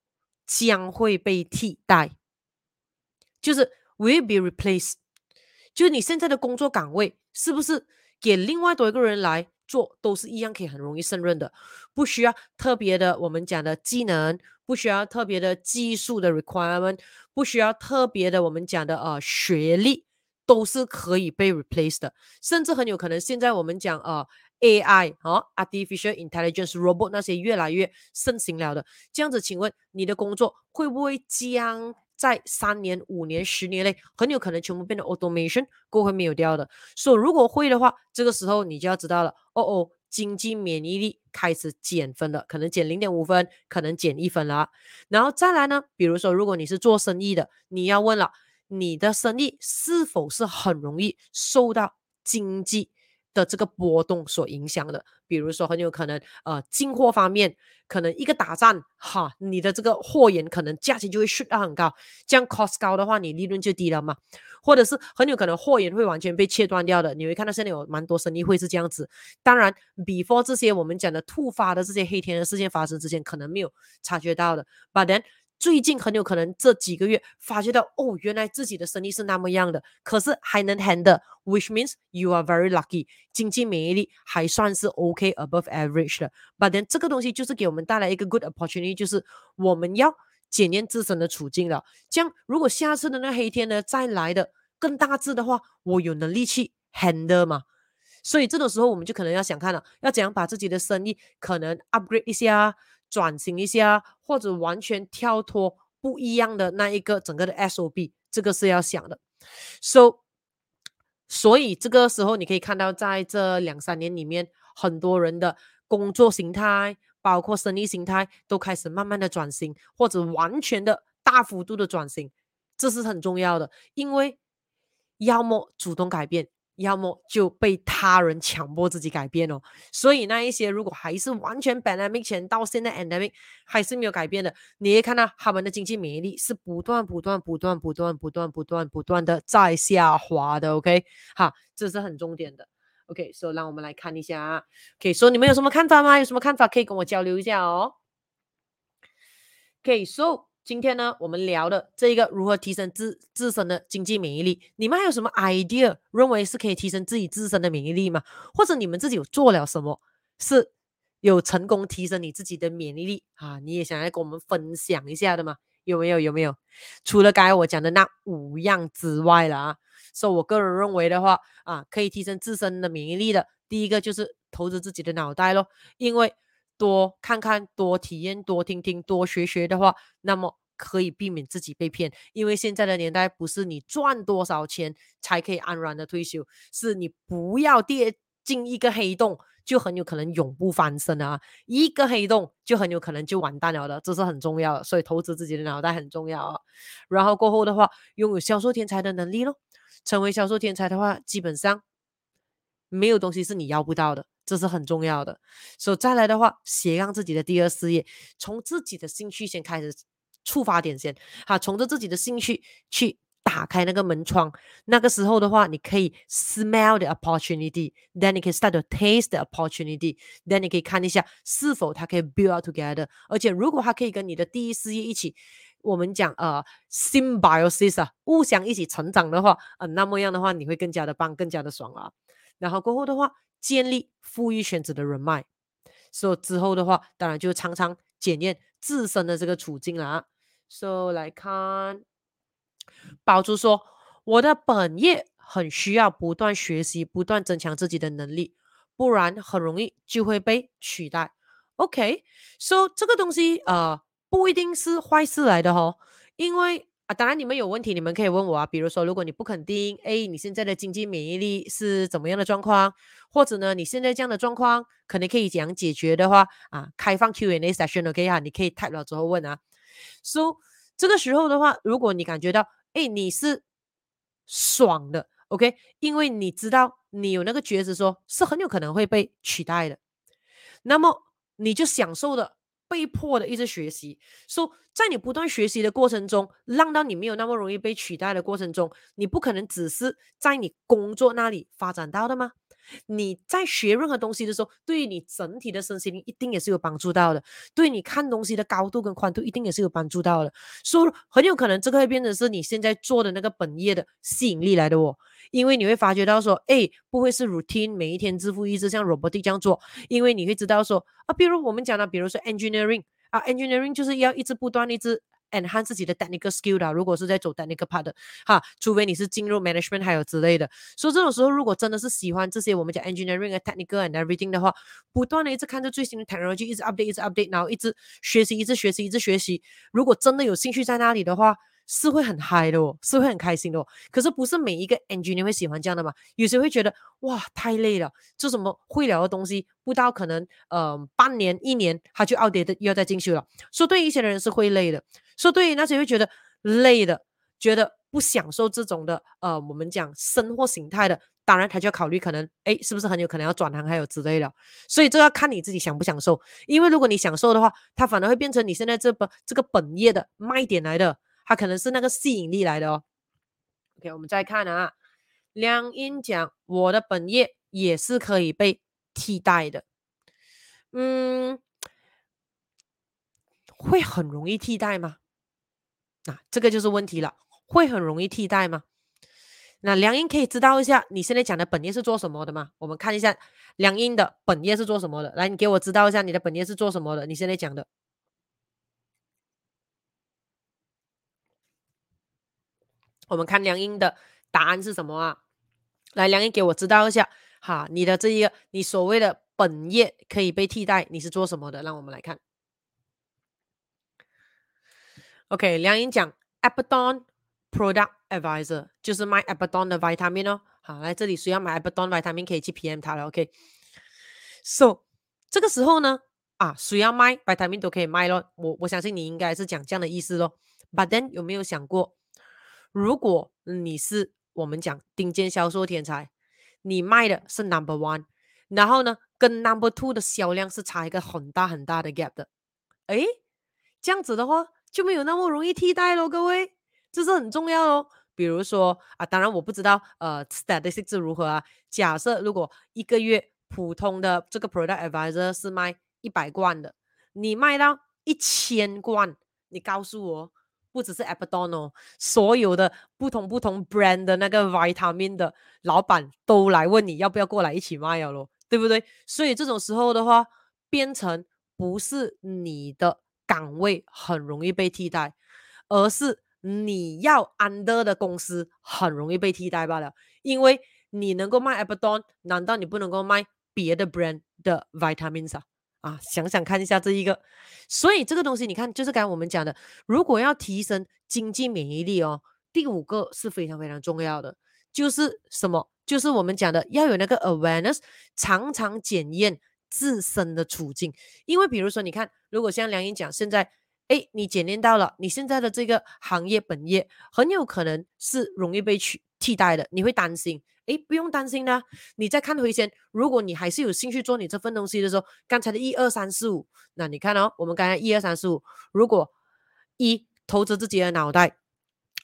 将会被替代？就是 will be replaced，就是你现在的工作岗位是不是给另外多一个人来做，都是一样可以很容易胜任的，不需要特别的我们讲的技能，不需要特别的技术的 requirement，不需要特别的我们讲的呃学历，都是可以被 replace 的，甚至很有可能现在我们讲呃 AI 哦，artificial intelligence robot 那些越来越盛行了的，这样子，请问你的工作会不会将？在三年、五年、十年内，很有可能全部变成 automation，过会没有掉的。所以如果会的话，这个时候你就要知道了。哦哦，经济免疫力开始减分了，可能减零点五分，可能减一分了。然后再来呢，比如说，如果你是做生意的，你要问了，你的生意是否是很容易受到经济的这个波动所影响的，比如说很有可能，呃，进货方面可能一个打仗，哈，你的这个货源可能价钱就会 shoot 到很高，这样 cost 高的话，你利润就低了嘛。或者是很有可能货源会完全被切断掉的，你会看到现在有蛮多生意会是这样子。当然，before 这些我们讲的突发的这些黑天的事件发生之前，可能没有察觉到的，but then。最近很有可能这几个月发觉到哦，原来自己的生意是那么样的，可是还能 handle，which means you are very lucky，经济免疫力还算是 OK above average 的。But then 这个东西就是给我们带来一个 good opportunity，就是我们要检验自身的处境了。这样如果下次的那黑天呢再来的更大致的话，我有能力去 handle 吗？所以这种时候我们就可能要想看了，要怎样把自己的生意可能 upgrade 一下。转型一下，或者完全跳脱不一样的那一个整个的 SOP，这个是要想的。So，所以这个时候你可以看到，在这两三年里面，很多人的工作形态，包括生意形态，都开始慢慢的转型，或者完全的大幅度的转型，这是很重要的，因为要么主动改变。要么就被他人强迫自己改变哦，所以那一些如果还是完全 pandemic 前到现在 endemic 还是没有改变的，你会看到他们的经济免疫力是不断不断不断不断不断不断不断的在下滑的，OK，好，这是很重点的，OK，所以让我们来看一下啊，OK，所以你们有什么看法吗？有什么看法可以跟我交流一下哦，OK，so。今天呢，我们聊的这一个如何提升自自身的经济免疫力，你们还有什么 idea 认为是可以提升自己自身的免疫力吗？或者你们自己有做了什么，是有成功提升你自己的免疫力啊？你也想要跟我们分享一下的吗？有没有？有没有？除了刚才我讲的那五样之外了啊，所以我个人认为的话啊，可以提升自身的免疫力的，第一个就是投资自己的脑袋咯，因为。多看看，多体验，多听听，多学学的话，那么可以避免自己被骗。因为现在的年代不是你赚多少钱才可以安然的退休，是你不要跌进一个黑洞，就很有可能永不翻身啊！一个黑洞就很有可能就完蛋了的，这是很重要的。所以投资自己的脑袋很重要啊。然后过后的话，拥有销售天才的能力咯，成为销售天才的话，基本上没有东西是你要不到的。这是很重要的，所以再来的话，斜杠自己的第二事业，从自己的兴趣先开始触发点先，哈，从着自己的兴趣去打开那个门窗，那个时候的话，你可以 smell the opportunity，then 你可以 start to taste the opportunity，then 你可以看一下是否它可以 build up together，而且如果它可以跟你的第一事业一起，我们讲呃 symbiosis 啊，互相一起成长的话，呃，那么样的话，你会更加的棒，更加的爽啊，然后过后的话。建立富裕圈子的人脉，所以之后的话，当然就常常检验自身的这个处境了啊。so 来看，宝珠说：“我的本业很需要不断学习，不断增强自己的能力，不然很容易就会被取代。”OK，so 这个东西呃不一定是坏事来的哦，因为。当然你们有问题，你们可以问我啊。比如说，如果你不肯定，哎，你现在的经济免疫力是怎么样的状况，或者呢，你现在这样的状况，可能可以怎样解决的话，啊，开放 Q&A session，OK 哈，你可以 type 了之后问啊。So 这个时候的话，如果你感觉到，哎，你是爽的，OK，因为你知道你有那个觉知，说是很有可能会被取代的，那么你就享受的。被迫的一直学习，说、so, 在你不断学习的过程中，让到你没有那么容易被取代的过程中，你不可能只是在你工作那里发展到的吗？你在学任何东西的时候，对于你整体的身心灵一定也是有帮助到的，对你看东西的高度跟宽度一定也是有帮助到的。所以很有可能这个会变成是你现在做的那个本业的吸引力来的哦，因为你会发觉到说，哎，不会是 routine 每一天日复一日像 robotic 这样做，因为你会知道说啊，比如我们讲的，比如说 engineering 啊，engineering 就是要一直不断一直。Enhance 自己的 technical skill 的，如果是在走 technical part 的，哈，除非你是进入 management 还有之类的，所以这种时候，如果真的是喜欢这些我们讲 engineering 啊 technical and everything 的话，不断的一直看着最新的 technology，一直 update，一直 update，然后一直学习，一直学习，一直学习，如果真的有兴趣在那里的话。是会很嗨的哦，是会很开心的哦。可是不是每一个 engineer 会喜欢这样的嘛？有些会觉得哇太累了，做什么会聊的东西，不到可能呃半年一年他就 outdated 又要再进修了。说对一些人是会累的，说对于那些会觉得累的，觉得不享受这种的呃我们讲生活形态的，当然他就要考虑可能哎是不是很有可能要转行还有之类的。所以这要看你自己享不享受，因为如果你享受的话，它反而会变成你现在这本这个本业的卖点来的。它可能是那个吸引力来的哦。OK，我们再看啊，梁英讲我的本业也是可以被替代的。嗯，会很容易替代吗？啊，这个就是问题了。会很容易替代吗？那梁英可以知道一下你现在讲的本业是做什么的吗？我们看一下梁英的本业是做什么的。来，你给我知道一下你的本业是做什么的？你现在讲的。我们看梁英的答案是什么啊？来，梁英给我知道一下哈，你的这一个你所谓的本业可以被替代，你是做什么的？让我们来看。OK，梁英讲 a b a d o n Product Advisor 就是卖 a b a d o n 的 vitamin 哦。好，来这里需要买 a b a d o n vitamin 可以去 PM 他了。OK，So 这个时候呢啊，需要卖 vitamin 都可以卖咯。我我相信你应该是讲这样的意思咯。But then 有没有想过？如果你是我们讲顶尖销售天才，你卖的是 number one，然后呢，跟 number two 的销量是差一个很大很大的 gap 的，诶，这样子的话就没有那么容易替代喽，各位，这是很重要哦。比如说啊，当然我不知道呃 statistics 如何啊。假设如果一个月普通的这个 product advisor 是卖一百罐的，你卖到一千罐，你告诉我。不只是 Abaddon 哦，所有的不同不同 brand 的那个 vitamin 的老板都来问你要不要过来一起卖了咯，对不对？所以这种时候的话，变成不是你的岗位很容易被替代，而是你要 under 的公司很容易被替代罢了。因为你能够卖 Abaddon，难道你不能够卖别的 brand 的 vitamins 啊？啊，想想看一下这一个，所以这个东西你看，就是刚才我们讲的，如果要提升经济免疫力哦，第五个是非常非常重要的，就是什么？就是我们讲的要有那个 awareness，常常检验自身的处境。因为比如说，你看，如果像梁英讲，现在，哎，你检验到了，你现在的这个行业本业很有可能是容易被取替代的，你会担心。诶，不用担心啦。你再看回先，如果你还是有兴趣做你这份东西的时候，刚才的一二三四五，那你看哦，我们刚才一二三四五，如果一投资自己的脑袋，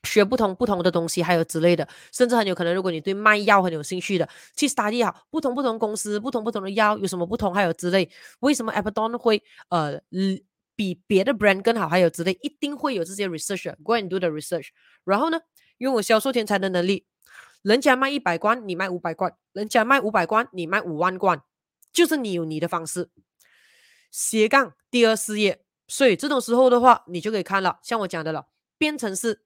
学不同不同的东西，还有之类的，甚至很有可能，如果你对卖药很有兴趣的，去 study 好不同不同公司，不同不同的药有什么不同，还有之类，为什么 Abaddon 会呃比别的 brand 更好，还有之类，一定会有这些 research，go and do the research，然后呢，拥有销售天才的能力。人家卖一百罐，你卖五百罐；人家卖五百罐，你卖五万罐，就是你有你的方式。斜杠第二事业，所以这种时候的话，你就可以看了，像我讲的了，变成是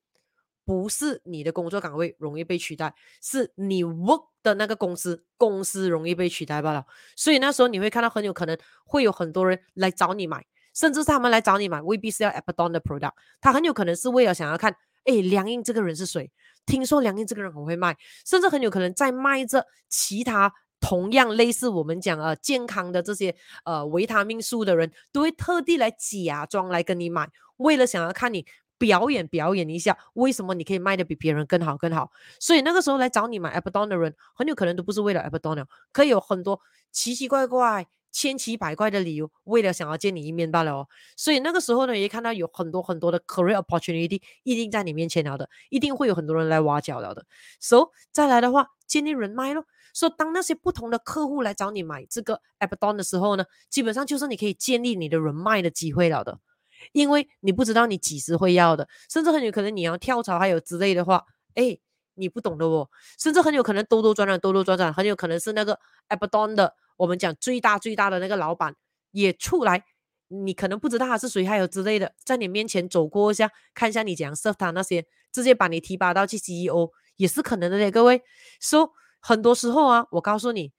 不是你的工作岗位容易被取代，是你 work 的那个公司公司容易被取代罢了。所以那时候你会看到很有可能会有很多人来找你买，甚至是他们来找你买未必是要 Abaddon 的 product，他很有可能是为了想要看。哎，梁英这个人是谁？听说梁英这个人很会卖，甚至很有可能在卖着其他同样类似我们讲呃健康的这些呃维他命素的人，都会特地来假装来跟你买，为了想要看你表演表演一下，为什么你可以卖的比别人更好更好。所以那个时候来找你买 Abaddon 的人，很有可能都不是为了 Abaddon，可以有很多奇奇怪怪、千奇百怪的理由，为了想要见你一面罢了哦。所以那个时候呢，也看到有很多很多的 career opportunity 一定在你面前了的，一定会有很多人来挖角了的。So 再来的话，建立人脉咯。说、so, 当那些不同的客户来找你买这个 Abaddon 的时候呢，基本上就是你可以建立你的人脉的机会了的。因为你不知道你几时会要的，甚至很有可能你要跳槽还有之类的话，哎，你不懂的哦。甚至很有可能兜兜转转，兜兜转转，很有可能是那个 Abaddon 的。我们讲最大最大的那个老板也出来，你可能不知道他是谁，还有之类的，在你面前走过一下，看一下你怎样 serve 他那些，直接把你提拔到去 CEO 也是可能的嘞，各位。说、so, 很多时候啊，我告诉你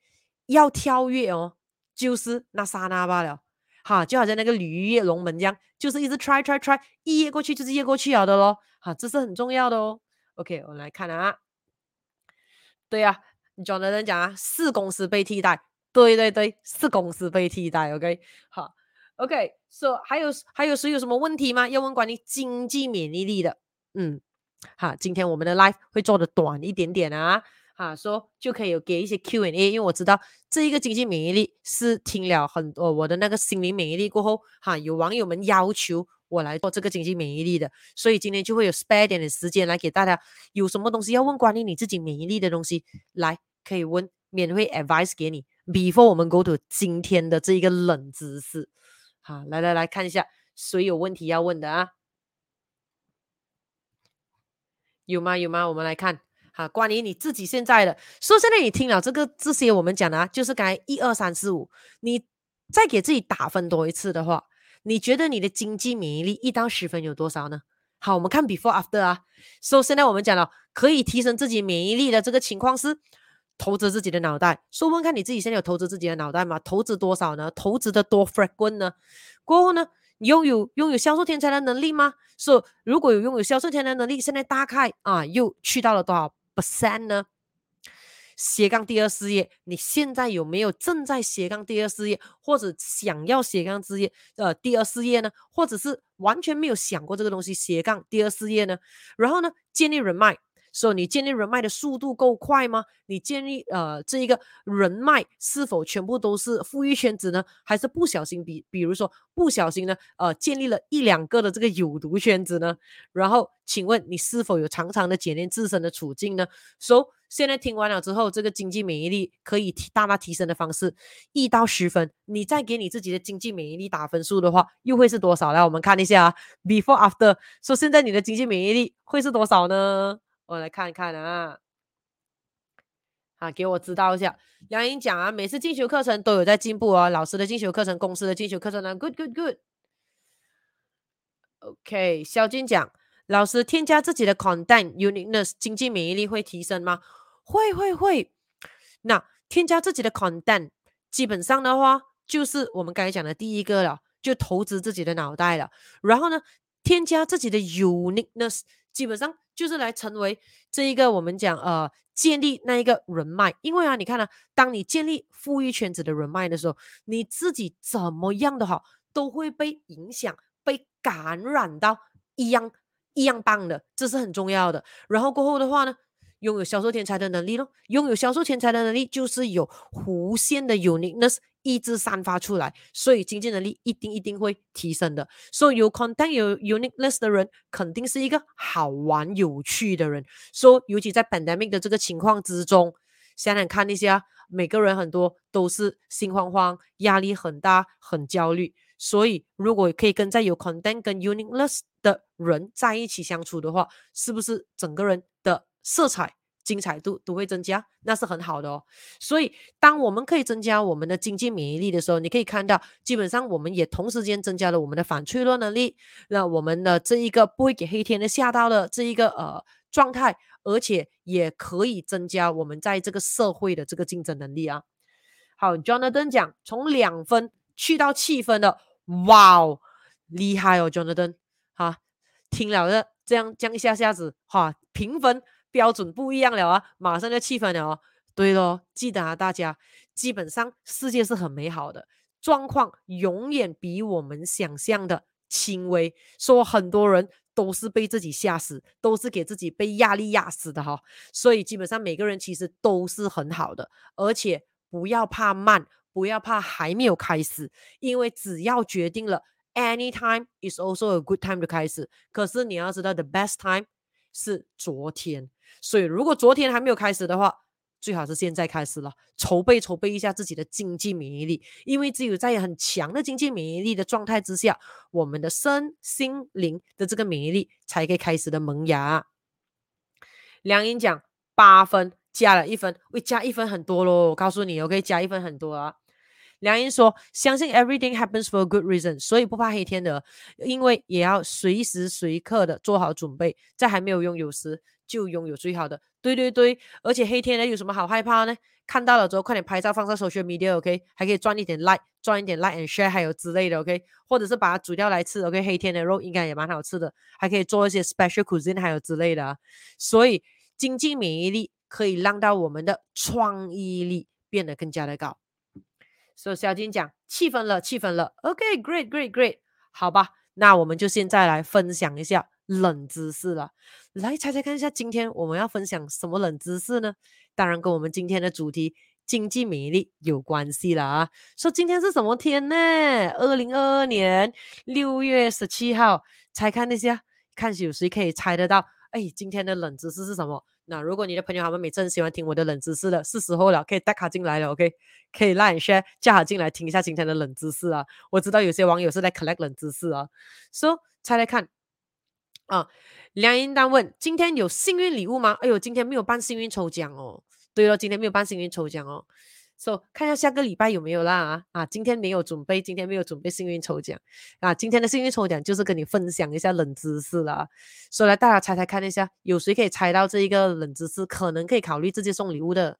要跳跃哦，就是那刹那罢了，哈，就好像那个鲤鱼跃龙门这样，就是一直 try try try，一跃过去就是跃过去了的咯，哈，这是很重要的哦。OK，我们来看啊，对啊，Jonathan 讲啊，是公司被替代。对对对，是公司被替代，OK，好，OK，so 还有还有谁有什么问题吗？要问关于经济免疫力的，嗯，好，今天我们的 live 会做的短一点点啊，哈，说、就可以有给一些 Q&A，因为我知道这一个经济免疫力是听了很多我的那个心灵免疫力过后，哈，有网友们要求我来做这个经济免疫力的，所以今天就会有 spare 点的时间来给大家，有什么东西要问关于你自己免疫力的东西，来可以问，免费 advice 给你。Before 我们 go to 今天的这一个冷知识，好，来来来看一下，谁有问题要问的啊？有吗？有吗？我们来看，好，关于你自己现在的，说现在你听了这个这些我们讲的啊，就是刚才一二三四五，你再给自己打分多一次的话，你觉得你的经济免疫力一到十分有多少呢？好，我们看 Before After 啊，说现在我们讲了可以提升自己免疫力的这个情况是。投资自己的脑袋，说问看你自己现在有投资自己的脑袋吗？投资多少呢？投资的多 flag 呢？过后呢？你拥有拥有销售天才的能力吗？说如果有拥有销售天才的能力，现在大概啊又去到了多少 percent 呢？斜杠第二事业，你现在有没有正在斜杠第二事业，或者想要斜杠事业呃第二事业呢？或者是完全没有想过这个东西斜杠第二事业呢？然后呢，建立人脉。说、你建立人脉的速度够快吗？你建立呃这一个人脉是否全部都是富裕圈子呢？还是不小心比比如说不小心呢呃建立了一两个的这个有毒圈子呢？然后请问你是否有常常的检验自身的处境呢？说、so, 现在听完了之后，这个经济免疫力可以提大大提升的方式，一到十分，你再给你自己的经济免疫力打分数的话，又会是多少？来，我们看一下啊，before after，说、so, 现在你的经济免疫力会是多少呢？我来看看啊，啊，给我知道一下。杨颖讲啊，每次进修课程都有在进步啊，老师的进修课程，公司的进修课程呢，good good good。OK，肖军讲，老师添加自己的 content uniqueness，经济免疫力会提升吗？会会会。那添加自己的 content，基本上的话就是我们刚才讲的第一个了，就投资自己的脑袋了。然后呢，添加自己的 uniqueness，基本上。就是来成为这一个我们讲呃建立那一个人脉，因为啊你看呢、啊，当你建立富裕圈子的人脉的时候，你自己怎么样的好都会被影响、被感染到一样一样棒的，这是很重要的。然后过后的话呢，拥有销售天才的能力咯，拥有销售天才的能力就是有无限的 uniqueness。意志散发出来，所以经济能力一定一定会提升的。所以有 content 有 uniqueness 的人，肯定是一个好玩有趣的人。所以尤其在 pandemic 的这个情况之中，想想看一下，每个人很多都是心慌慌、压力很大、很焦虑。所以如果可以跟在有 content 跟 uniqueness 的人在一起相处的话，是不是整个人的色彩？精彩度都会增加，那是很好的哦。所以，当我们可以增加我们的经济免疫力的时候，你可以看到，基本上我们也同时间增加了我们的反脆弱能力，那我们的这一个不会给黑天的吓到了这一个呃状态，而且也可以增加我们在这个社会的这个竞争能力啊。好，Jonathan 讲从两分去到七分的，哇哦，厉害哦，Jonathan，哈，听了的这样这样一下下子哈评分。标准不一样了啊，马上就七分了哦。对咯，记得啊，大家，基本上世界是很美好的，状况永远比我们想象的轻微。说很多人都是被自己吓死，都是给自己被压力压死的哈。所以基本上每个人其实都是很好的，而且不要怕慢，不要怕还没有开始，因为只要决定了，anytime is also a good time to 开始。可是你要知道，the best time 是昨天。所以如果昨天还没有开始的话，最好是现在开始了，筹备筹备一下自己的经济免疫力，因为只有在很强的经济免疫力的状态之下，我们的身心灵的这个免疫力才可以开始的萌芽。梁英讲八分加了一分，会加一分很多咯，我告诉你，我可以加一分很多啊。梁英说：“相信 everything happens for a good reason，所以不怕黑天鹅，因为也要随时随刻的做好准备，在还没有拥有时就拥有最好的。对对对，而且黑天鹅有什么好害怕呢？看到了之后快点拍照放上 social media，OK，还可以赚一点 like，赚一点 like and share，还有之类的，OK，或者是把它煮掉来吃，OK，黑天鹅肉应该也蛮好吃的，还可以做一些 special cuisine，还有之类的。所以经济免疫力可以让到我们的创意力变得更加的高。”所以小金讲气氛了，气氛了。OK，great，great，great，、好吧，那我们就现在来分享一下冷知识了。来猜猜看一下，今天我们要分享什么冷知识呢？当然跟我们今天的主题经济免疫力有关系了啊。说今天是什么天呢？二零二二年六月十七号，猜看一下，看有谁可以猜得到？哎，今天的冷知识是什么？那如果你的朋友他们每次很喜欢听我的冷知识的，是时候了，可以带卡进来了，OK？可以 Line share 加好进来听一下今天的冷知识啊！我知道有些网友是在 collect 冷知识啊，so, 猜猜看啊。梁英丹问：今天有幸运礼物吗？哎呦，今天没有办幸运抽奖哦。对了，今天没有办幸运抽奖哦。So, 看一下下个礼拜有没有啦啊啊！今天没有准备，今天没有准备幸运抽奖啊！今天的幸运抽奖就是跟你分享一下冷知识啦。所以来大家猜猜看一下，有谁可以猜到这一个冷知识，可能可以考虑直接送礼物的。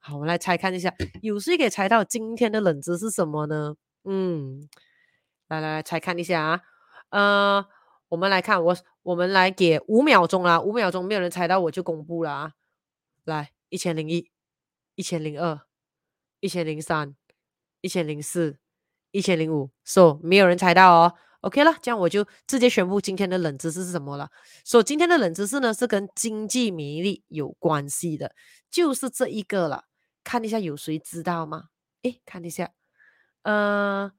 好，我们来猜看一下，有谁可以猜到今天的冷知识什么呢？嗯，来来来猜看一下啊。呃，我们来看，我我们来给五秒钟啦，五秒钟没有人猜到我就公布了啊。来，一千零一，一千零二。一千零三，一千零四，一千零五，so 没有人猜到哦。OK 了，这样我就直接宣布今天的冷知识是什么了。所以今天的冷知识呢是跟经济免疫力有关系的，就是这一个了。看一下有谁知道吗？诶，看一下，呃，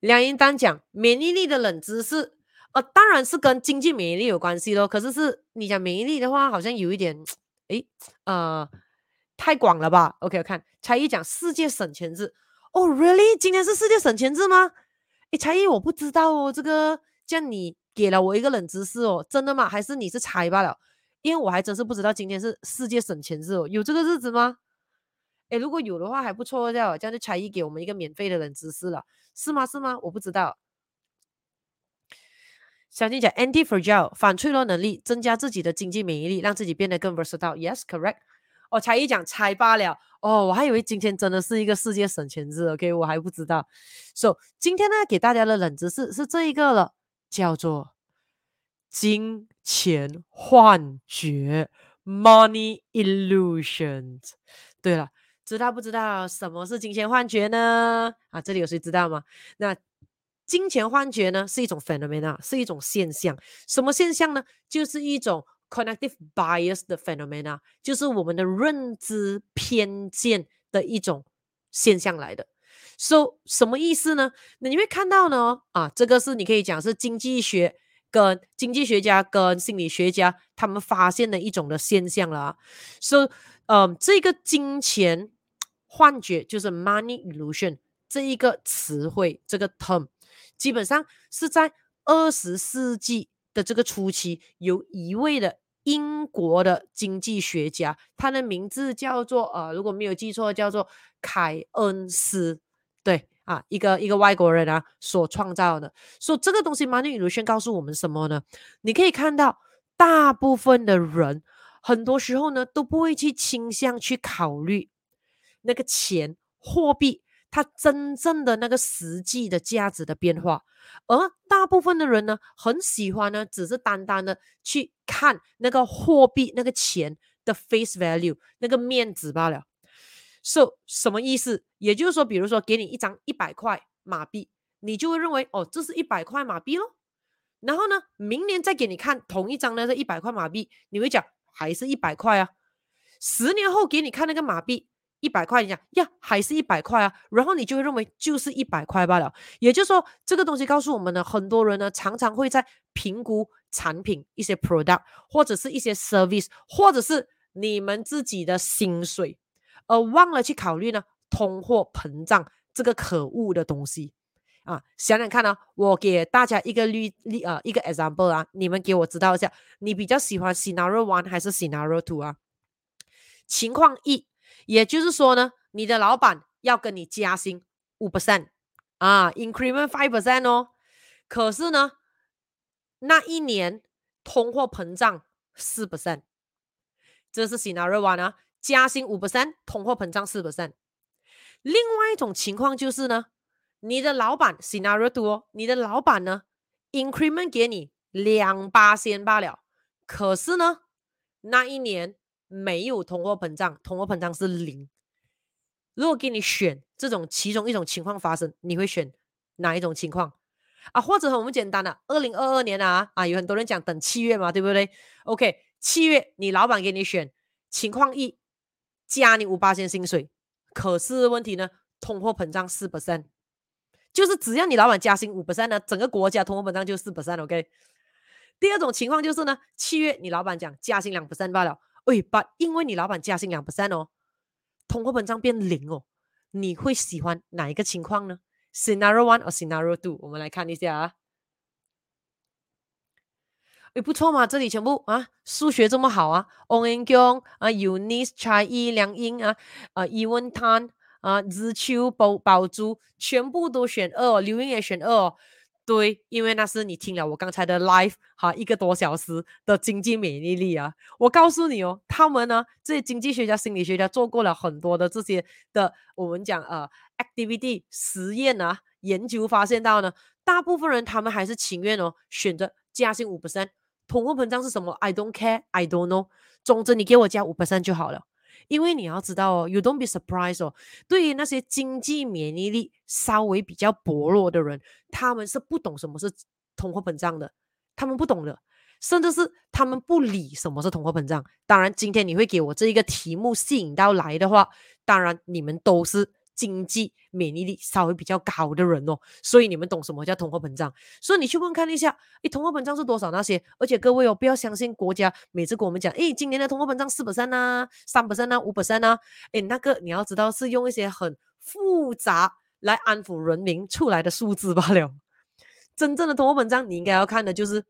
梁英丹讲免疫力的冷知识，呃，当然是跟经济免疫力有关系咯。可是是你讲免疫力的话，好像有一点，诶，呃。太广了吧？OK，我看才艺讲世界省钱日哦、，Really？今天是世界省钱日吗？诶，才艺我不知道哦，这个这样你给了我一个冷知识哦，真的吗？还是你是猜罢了？因为我还真是不知道今天是世界省钱日哦，有这个日子吗？诶，如果有的话还不错，这样这样就才艺给我们一个免费的冷知识了，是吗？是吗？我不知道。小金讲 anti-fragile 反脆弱能力，增加自己的经济免疫力，让自己变得更 versatile。Yes，correct。哦、才一讲猜罢了哦，我还以为今天真的是一个世界省钱日，OK，我还不知道。So 今天呢，给大家的冷知识是这一个了，叫做金钱幻觉 （Money Illusions）。对了，知道不知道什么是金钱幻觉呢？啊，这里有谁知道吗？那金钱幻觉呢，是一种 phenomena，是一种现象。什么现象呢？就是一种。Connective bias 的 phenomena 就是我们的认知偏见的一种现象来的。So 什么意思呢？那你会看到呢？啊，这个是你可以讲是经济学跟经济学家跟心理学家他们发现的一种的现象了啊。So，嗯，这个金钱幻觉就是 money illusion 这一个词汇，这个 term 基本上是在二十世纪的这个初期有一位的。英国的经济学家，他的名字叫做呃，如果没有记错，叫做凯恩斯，对啊，一个一个外国人啊所创造的。所以这个东西，money illusion 告诉我们什么呢？你可以看到，大部分的人很多时候呢都不会去倾向去考虑那个钱货币。它真正的那个实际的价值的变化，而大部分的人呢，很喜欢呢，只是单单的去看那个货币、那个钱的 face value 那个面值罢了。So 什么意思？也就是说，比如说给你一张一百块马币，你就会认为哦，这是一百块马币咯。然后呢，明年再给你看同一张的这一百块马币，你会讲还是一百块啊。十年后给你看那个马币。一百块，你讲呀，还是一百块啊？然后你就会认为就是一百块罢了。也就是说，这个东西告诉我们呢，很多人呢常常会在评估产品一些 product 或者是一些 service，或者是你们自己的薪水，而忘了去考虑呢通货膨胀这个可恶的东西啊。想想看啊，我给大家一个例例啊，一个 example 啊，你们给我知道一下，你比较喜欢 scenario one 还是 scenario two 啊？情况一。也就是说呢，你的老板要跟你加薪五 percent 啊，increment five percent 哦。可是呢，那一年通货膨胀四 percent，这是 scenario one 啊，加薪五 percent，通货膨胀四 percent。另外一种情况就是呢，你的老板 scenario two 哦，你的老板呢 increment 给你两巴仙罢了，可是呢，那一年。没有通货膨胀，通货膨胀是零。如果给你选这种其中一种情况发生，你会选哪一种情况啊？或者很我们简单的，二零二二年啊啊，有很多人讲等七月嘛，对不对？OK，七月你老板给你选情况一，加你五八千薪水，可是问题呢，通货膨胀四 percent，就是只要你老板加薪五 percent 呢，整个国家通货膨胀就四 percent。OK，第二种情况就是呢，七月你老板讲加薪两 percent 罢了。喂但因为你老板加薪两 percent 哦，通货膨胀变零哦，你会喜欢哪一个情况呢？Scenario one 或 Scenario two？我们来看一下啊。诶，不错嘛，这里全部啊，数学这么好啊，Ong Eng Kiong 啊，Eunice Chai 梁英啊，啊，Evan Tan 啊，日秋宝宝珠，全部都选二，刘英也选二哦。对，因为那是你听了我刚才的 live 哈，一个多小时的经济免疫力啊。我告诉你哦，他们呢，这些经济学家、心理学家做过了很多的这些的，我们讲呃 activity 实验啊，研究发现到呢，大部分人他们还是情愿哦选择加薪五 percent，通货膨胀是什么？I don't care，I don't know，总之你给我加五 percent 就好了。因为你要知道哦，You don't be surprised 哦。对于那些经济免疫力稍微比较薄弱的人，他们是不懂什么是通货膨胀的，他们不懂的，甚至是他们不理什么是通货膨胀。当然，今天你会给我这一个题目吸引到来的话，当然你们都是。经济免疫力稍微比较高的人哦，所以你们懂什么叫通货膨胀？所以你去问看一下，诶，通货膨胀是多少那些？而且各位哦，不要相信国家每次跟我们讲，诶，今年的通货膨胀四 percent 啊，三百三啊，五 percent 啊，诶，那个你要知道是用一些很复杂来安抚人民出来的数字罢了。(laughs) 真正的通货膨胀，你应该要看的就是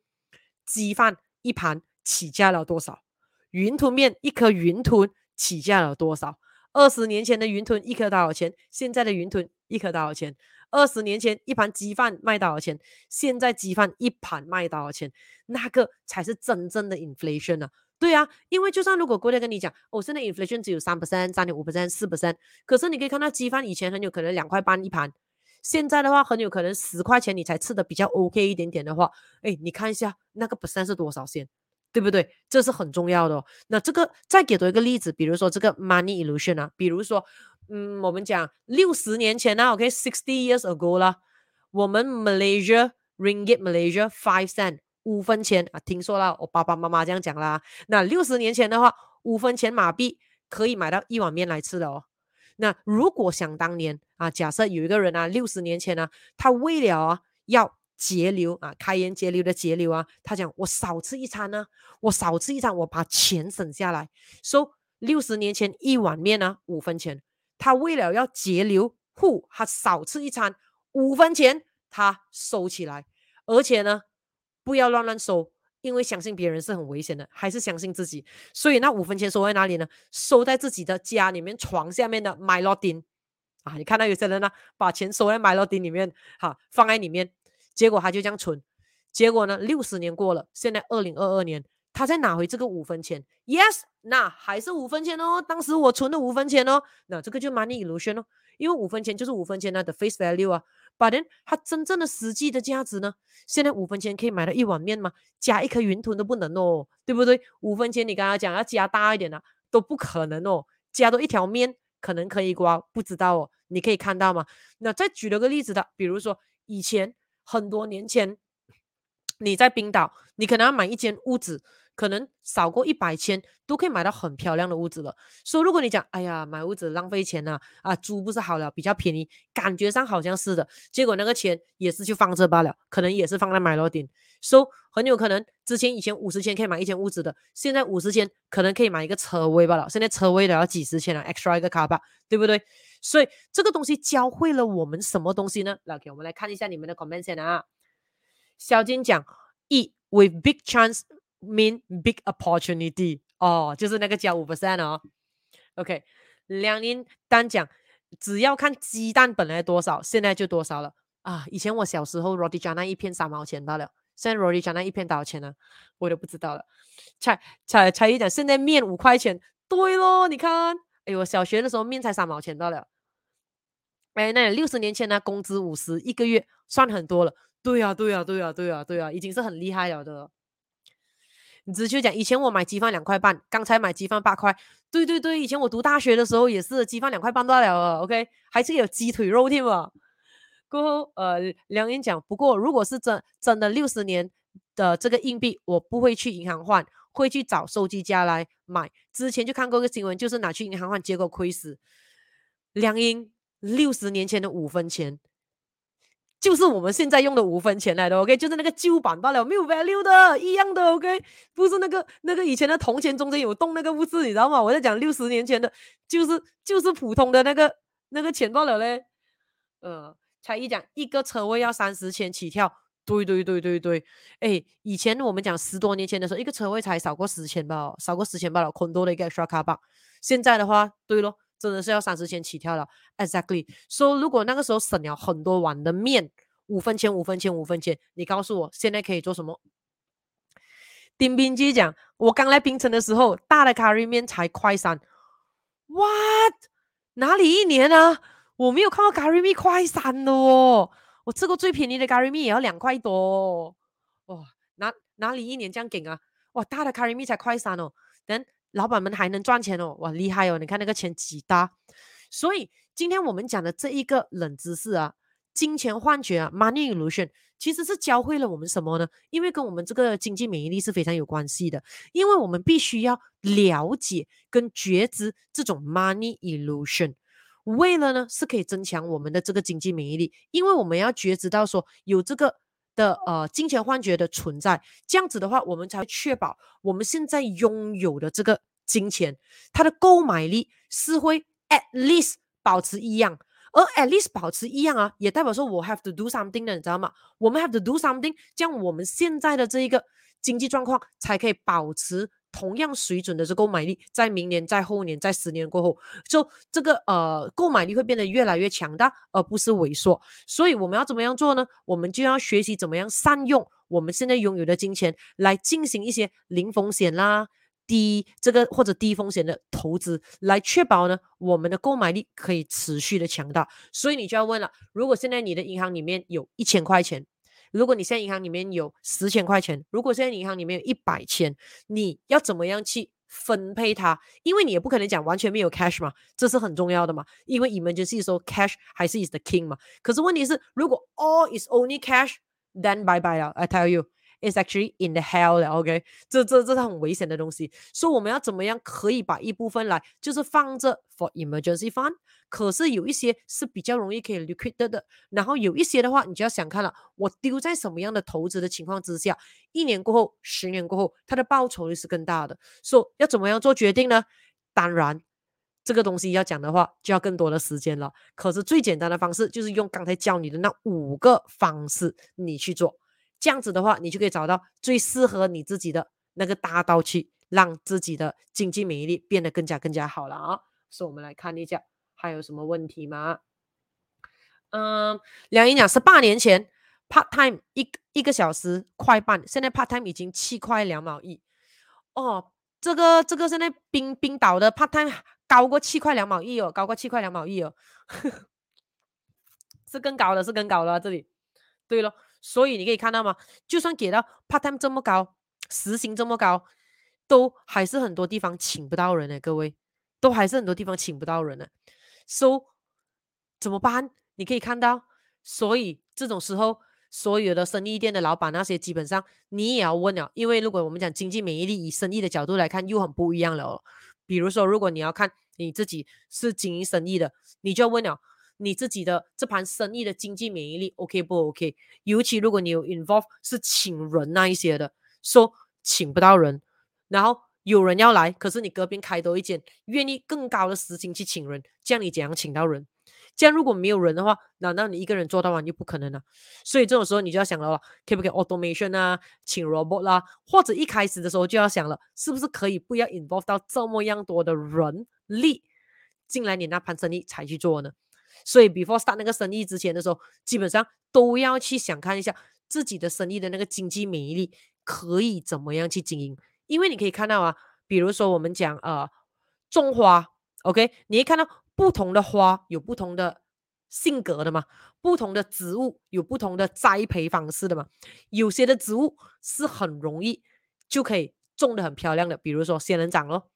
鸡饭一盘起价了多少，云吞面一颗云吞起价了多少。二十年前的云吞一颗多少钱？现在的云吞一颗多少钱？二十年前一盘鸡饭卖多少钱？现在鸡饭一盘卖多少钱？那个才是真正的 inflation 啊！对啊，因为就算如果国家跟你讲，哦，现在 inflation 只有三 percent、三点五 percent、四 percent，可是你可以看到鸡饭以前很有可能两块半一盘，现在的话很有可能十块钱你才吃的比较 OK 一点点的话，哎，你看一下那个 percent 是多少钱？对不对？这是很重要的哦。那这个再给多一个例子，比如说这个 money illusion 啊，比如说，嗯，我们讲六十年前呢，OK，sixty years ago 啦，我们 Malaysia ringgit Malaysia five cent 五分钱啊，听说了，我爸爸妈妈这样讲啦。那六十年前的话，五分钱马币可以买到一碗面来吃的哦。那如果想当年啊，假设有一个人啊，六十年前呢，他为了啊要节流啊，开源节流的节流啊，他讲我少吃一餐呢、我少吃一餐，我把钱省下来。说六十年前一碗面呢、五分钱，他为了要节流，户，他少吃一餐五分钱，他收起来，而且呢不要乱乱收，因为相信别人是很危险的，还是相信自己。所以那五分钱收在哪里呢？收在自己的家里面床下面的 my l o 啊，你看到有些人呢，把钱收在 my l o 里面，哈，放在里面。结果他就这样存，结果呢，六十年过了，现在二零二二年，他再拿回这个五分钱，yes，那还是五分钱哦，当时我存的五分钱哦，那这个就 money illusion 哦，因为五分钱就是五分钱的 face value 啊，but 它真正的实际的价值呢？现在五分钱可以买到一碗面吗？加一颗云吞都不能哦，对不对？五分钱你刚刚讲要加大一点啊，都不可能哦，加多一条面可能可以刮，不知道哦，你可以看到吗？那再举了个例子的，比如说以前。很多年前，你在冰岛，你可能要买一间屋子，可能少过一百千都可以买到很漂亮的屋子了。所以如果你讲，哎呀，买屋子浪费钱呐，啊，租不是好了，比较便宜，感觉上好像是的，结果那个钱也是去放这罢了，可能也是放在买楼顶。所以很有可能之前以前五十千可以买一间屋子的，现在五十千可能可以买一个车位罢了。现在车位都要几十千了，extra 一个卡吧，对不对？所以这个东西教会了我们什么东西呢？来，，K，我们来看一下你们的 comment 先啊。小金讲，E with big chance mean big opportunity，哦，就是那个交五 percent 哦。OK，梁林丹讲，只要看鸡蛋本来多少，现在就多少了啊。以前我小时候 roti canai 一片三毛钱罢了，现在 roti canai 一片多少钱呢？我都不知道了。才才才一讲，现在面五块钱，对咯，你看，哎呦，我小学的时候面才三毛钱到了。哎，那六十年前呢，工资五十一个月，算很多了。对呀、对呀、对呀、对呀、对呀、已经是很厉害了的。你只需讲，以前我买鸡饭两块半，刚才买鸡饭八块。对对对，以前我读大学的时候也是鸡饭两块半到了。OK，还是有鸡腿肉添嘛。过后，呃，梁英讲，不过如果是真真的六十年的这个硬币，我不会去银行换，会去找收集家来买。之前就看过个新闻，就是拿去银行换，结果亏死。梁英，六十年前的五分钱。就是我们现在用的五分钱来的，OK，就是那个旧版罢了，没有 value 的，一样的，OK，不是那个那个以前的铜钱中间有洞那个不是，你知道吗？我在讲六十年前的，就是就是普通的那个那个钱罢了嘞。呃，才一讲一个车位要三十千起跳，对对对对对，哎，以前我们讲十多年前的时候，一个车位才少过十千吧，少过十千罢了，很多的一个 extra car park，现在的话，对咯。真的是要三十千起跳了，exactly。所以如果那个时候省了很多碗的面，五分钱五分钱五分钱，你告诉我现在可以做什么？丁斌继续讲，我刚来槟城的时候，大的咖喱面才块三，what？哪里一年啊？我没有看到咖喱面快三的哦，我吃过最便宜的咖喱面也要两块多哦，哇，哪哪里一年这样给啊？哇，大的咖喱面才块三哦，等。老板们还能赚钱哦，哇，厉害哦！你看那个钱几大，所以今天我们讲的这一个冷知识啊，金钱幻觉啊，money illusion，其实是教会了我们什么呢？因为跟我们这个经济免疫力是非常有关系的，因为我们必须要了解跟觉知这种 money illusion，为了呢是可以增强我们的这个经济免疫力，因为我们要觉知到说有这个。的呃金钱幻觉的存在，这样子的话，我们才确保我们现在拥有的这个金钱，它的购买力是会 at least 保持一样，而 at least 保持一样啊，也代表说我 have to do something 的，你知道吗？我们 have to do something，这样我们现在的这一个经济状况才可以保持。同样水准的这购买力，在明年、在后年、在十年过后，就这个呃购买力会变得越来越强大，而不是萎缩。所以我们要怎么样做呢？我们就要学习怎么样善用我们现在拥有的金钱，来进行一些零风险啦、低这个或者低风险的投资，来确保呢我们的购买力可以持续的强大。所以你就要问了：如果现在你的银行里面有一千块钱？如果你现在银行里面有十千块钱，如果现在银行里面有一百千，你要怎么样去分配它？因为你也不可能讲完全没有 cash 嘛，这是很重要的嘛。因为 emergency 说 cash 还是 is the king 嘛。可是问题是，如果 all is only cash，then bye bye 了，I tell you。Is actually in the hell 了，OK？这这这是很危险的东西，所以我们要怎么样可以把一部分来，就是放着 for emergency fund。可是有一些是比较容易可以 liquid 的，然后有一些的话，你就要想看了，我丢在什么样的投资的情况之下，一年过后、十年过后，它的报酬率是更大的。所以要怎么样做决定呢？当然，这个东西要讲的话，就要更多的时间了。可是最简单的方式就是用刚才教你的那五个方式，你去做。这样子的话，你就可以找到最适合你自己的那个大道去，让自己的经济免疫力变得更加更加好了啊！所以我们来看一下还有什么问题吗？嗯，梁英讲十八年前 part time 一一个小时块半，现在 part time 已经七块两毛一哦。这个这个现在冰冰岛的 part time 高过七块两毛一哦，高过七块两毛一哦，(laughs) 是更高的，是更高的，这里对了。所以你可以看到吗？就算给到 part time 这么高，时薪这么高，都还是很多地方请不到人呢。各位，都还是很多地方请不到人呢。So 怎么办？你可以看到，所以这种时候所有的生意店的老板那些，基本上你也要问了，因为如果我们讲经济免疫力，以生意的角度来看，又很不一样了哦。比如说，如果你要看你自己是经营生意的，你就要问了你自己的这盘生意的经济免疫力 OK 不 OK？尤其如果你有 involve 是请人那一些的，说请不到人，然后有人要来，可是你隔壁开多一间，愿意更高的时薪去请人，这样你怎样请到人？这样如果没有人的话，难道你一个人做到完就不可能了？所以这种时候你就要想了，可不可以 automation 啊，请 robot 啦，或者一开始的时候就要想了，是不是可以不要 involve 到这么样多的人力进来你那盘生意才去做呢？所以 before start 那个生意之前的时候，基本上都要去想看一下自己的生意的那个经济免疫力可以怎么样去经营，因为你可以看到啊，比如说我们讲呃种花，OK，你会看到。不同的花有不同的性格的嘛，不同的植物有不同的栽培方式的嘛。有些的植物是很容易就可以种的很漂亮的，比如说仙人掌咯。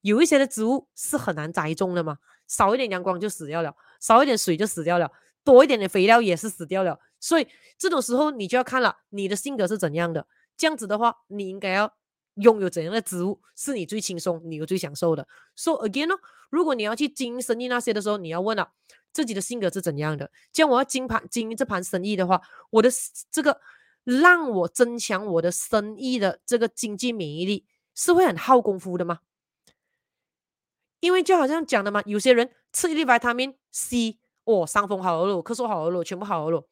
有一些的植物是很难栽种的嘛，少一点阳光就死掉了，少一点水就死掉了，多一点的肥料也是死掉了。所以这种时候你就要看了你的性格是怎样的，这样子的话你应该要。拥有怎样的植物是你最轻松、你又最享受的？So again、哦？如果你要去经营生意那些的时候，你要问了、自己的性格是怎样的。这样我要经盘经营这盘生意的话，我的这个让我增强我的生意的这个经济免疫力是会很耗功夫的吗？因为就好像讲的嘛，有些人吃一粒维他命 C，哦，伤风好了，咳嗽好了，全部好了。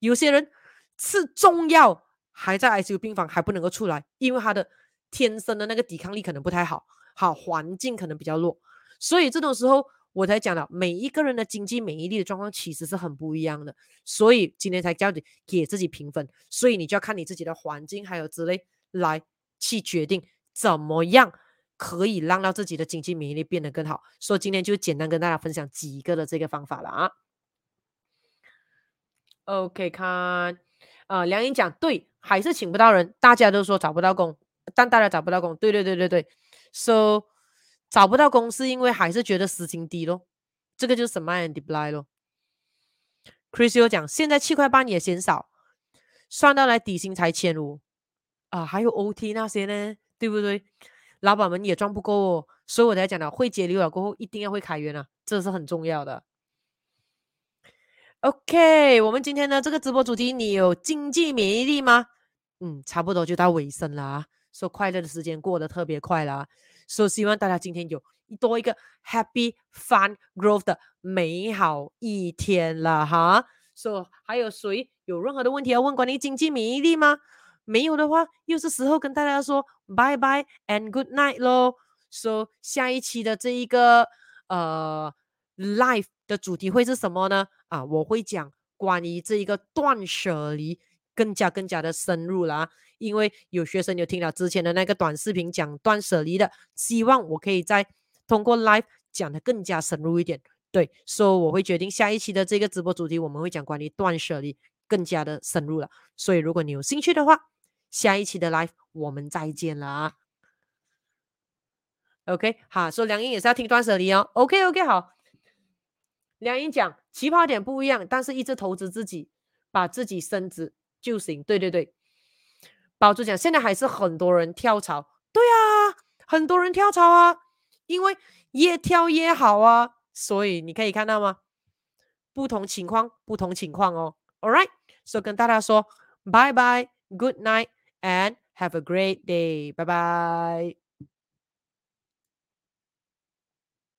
有些人吃中药还在 ICU 病房还不能够出来，因为他的。天生的那个抵抗力可能不太好，好环境可能比较弱，所以这种时候我才讲了，每一个人的经济免疫力的状况其实是很不一样的，所以今天才教你给自己评分，所以你就要看你自己的环境还有之类来去决定怎么样可以让到自己的经济免疫力变得更好。所以今天就简单跟大家分享几个的这个方法了啊。OK，看，呃，梁英讲对，还是请不到人，大家都说找不到工。但大家找不到工，对对对对对，so 找不到工是因为还是觉得时薪低咯，这个就是 supply and demand 咯。Chris 又讲，现在七块半也嫌少，算到来底薪才千五啊，还有 OT 那些呢，对不对？老板们也赚不够哦，所以我才讲了，会节流了过后一定要会开源啊，这是很重要的。OK，我们今天的这个直播主题，你有经济免疫力吗？嗯，差不多就到尾声了。说快乐的时间过得特别快啦，所以希望大家今天有多一个 happy fun growth 的美好一天了哈。说、还有谁有任何的问题要问关于经济免疫力吗？没有的话，又是时候跟大家说拜拜 and good night 喽。so, 下一期的这一个呃 life 的主题会是什么呢？啊，我会讲关于这一个断舍离。更加更加的深入了啊！因为有学生有听了之前的那个短视频讲断舍离的，希望我可以再通过 live 讲的更加深入一点。对，所以我会决定下一期的这个直播主题，我们会讲关于断舍离更加的深入了。所以如果你有兴趣的话，下一期的 live 我们再见了啊！OK，好，说梁英也是要听断舍离哦。OK，OK，好。梁英讲起跑点不一样，但是一直投资自己，把自己升值。就行，对对对，宝珠讲现在还是很多人跳槽，对啊，很多人跳槽啊，因为越跳越好啊，所以你可以看到吗？不同情况，不同情况哦。All right，所以跟大家说，bye bye，good night，and have a great day，拜拜。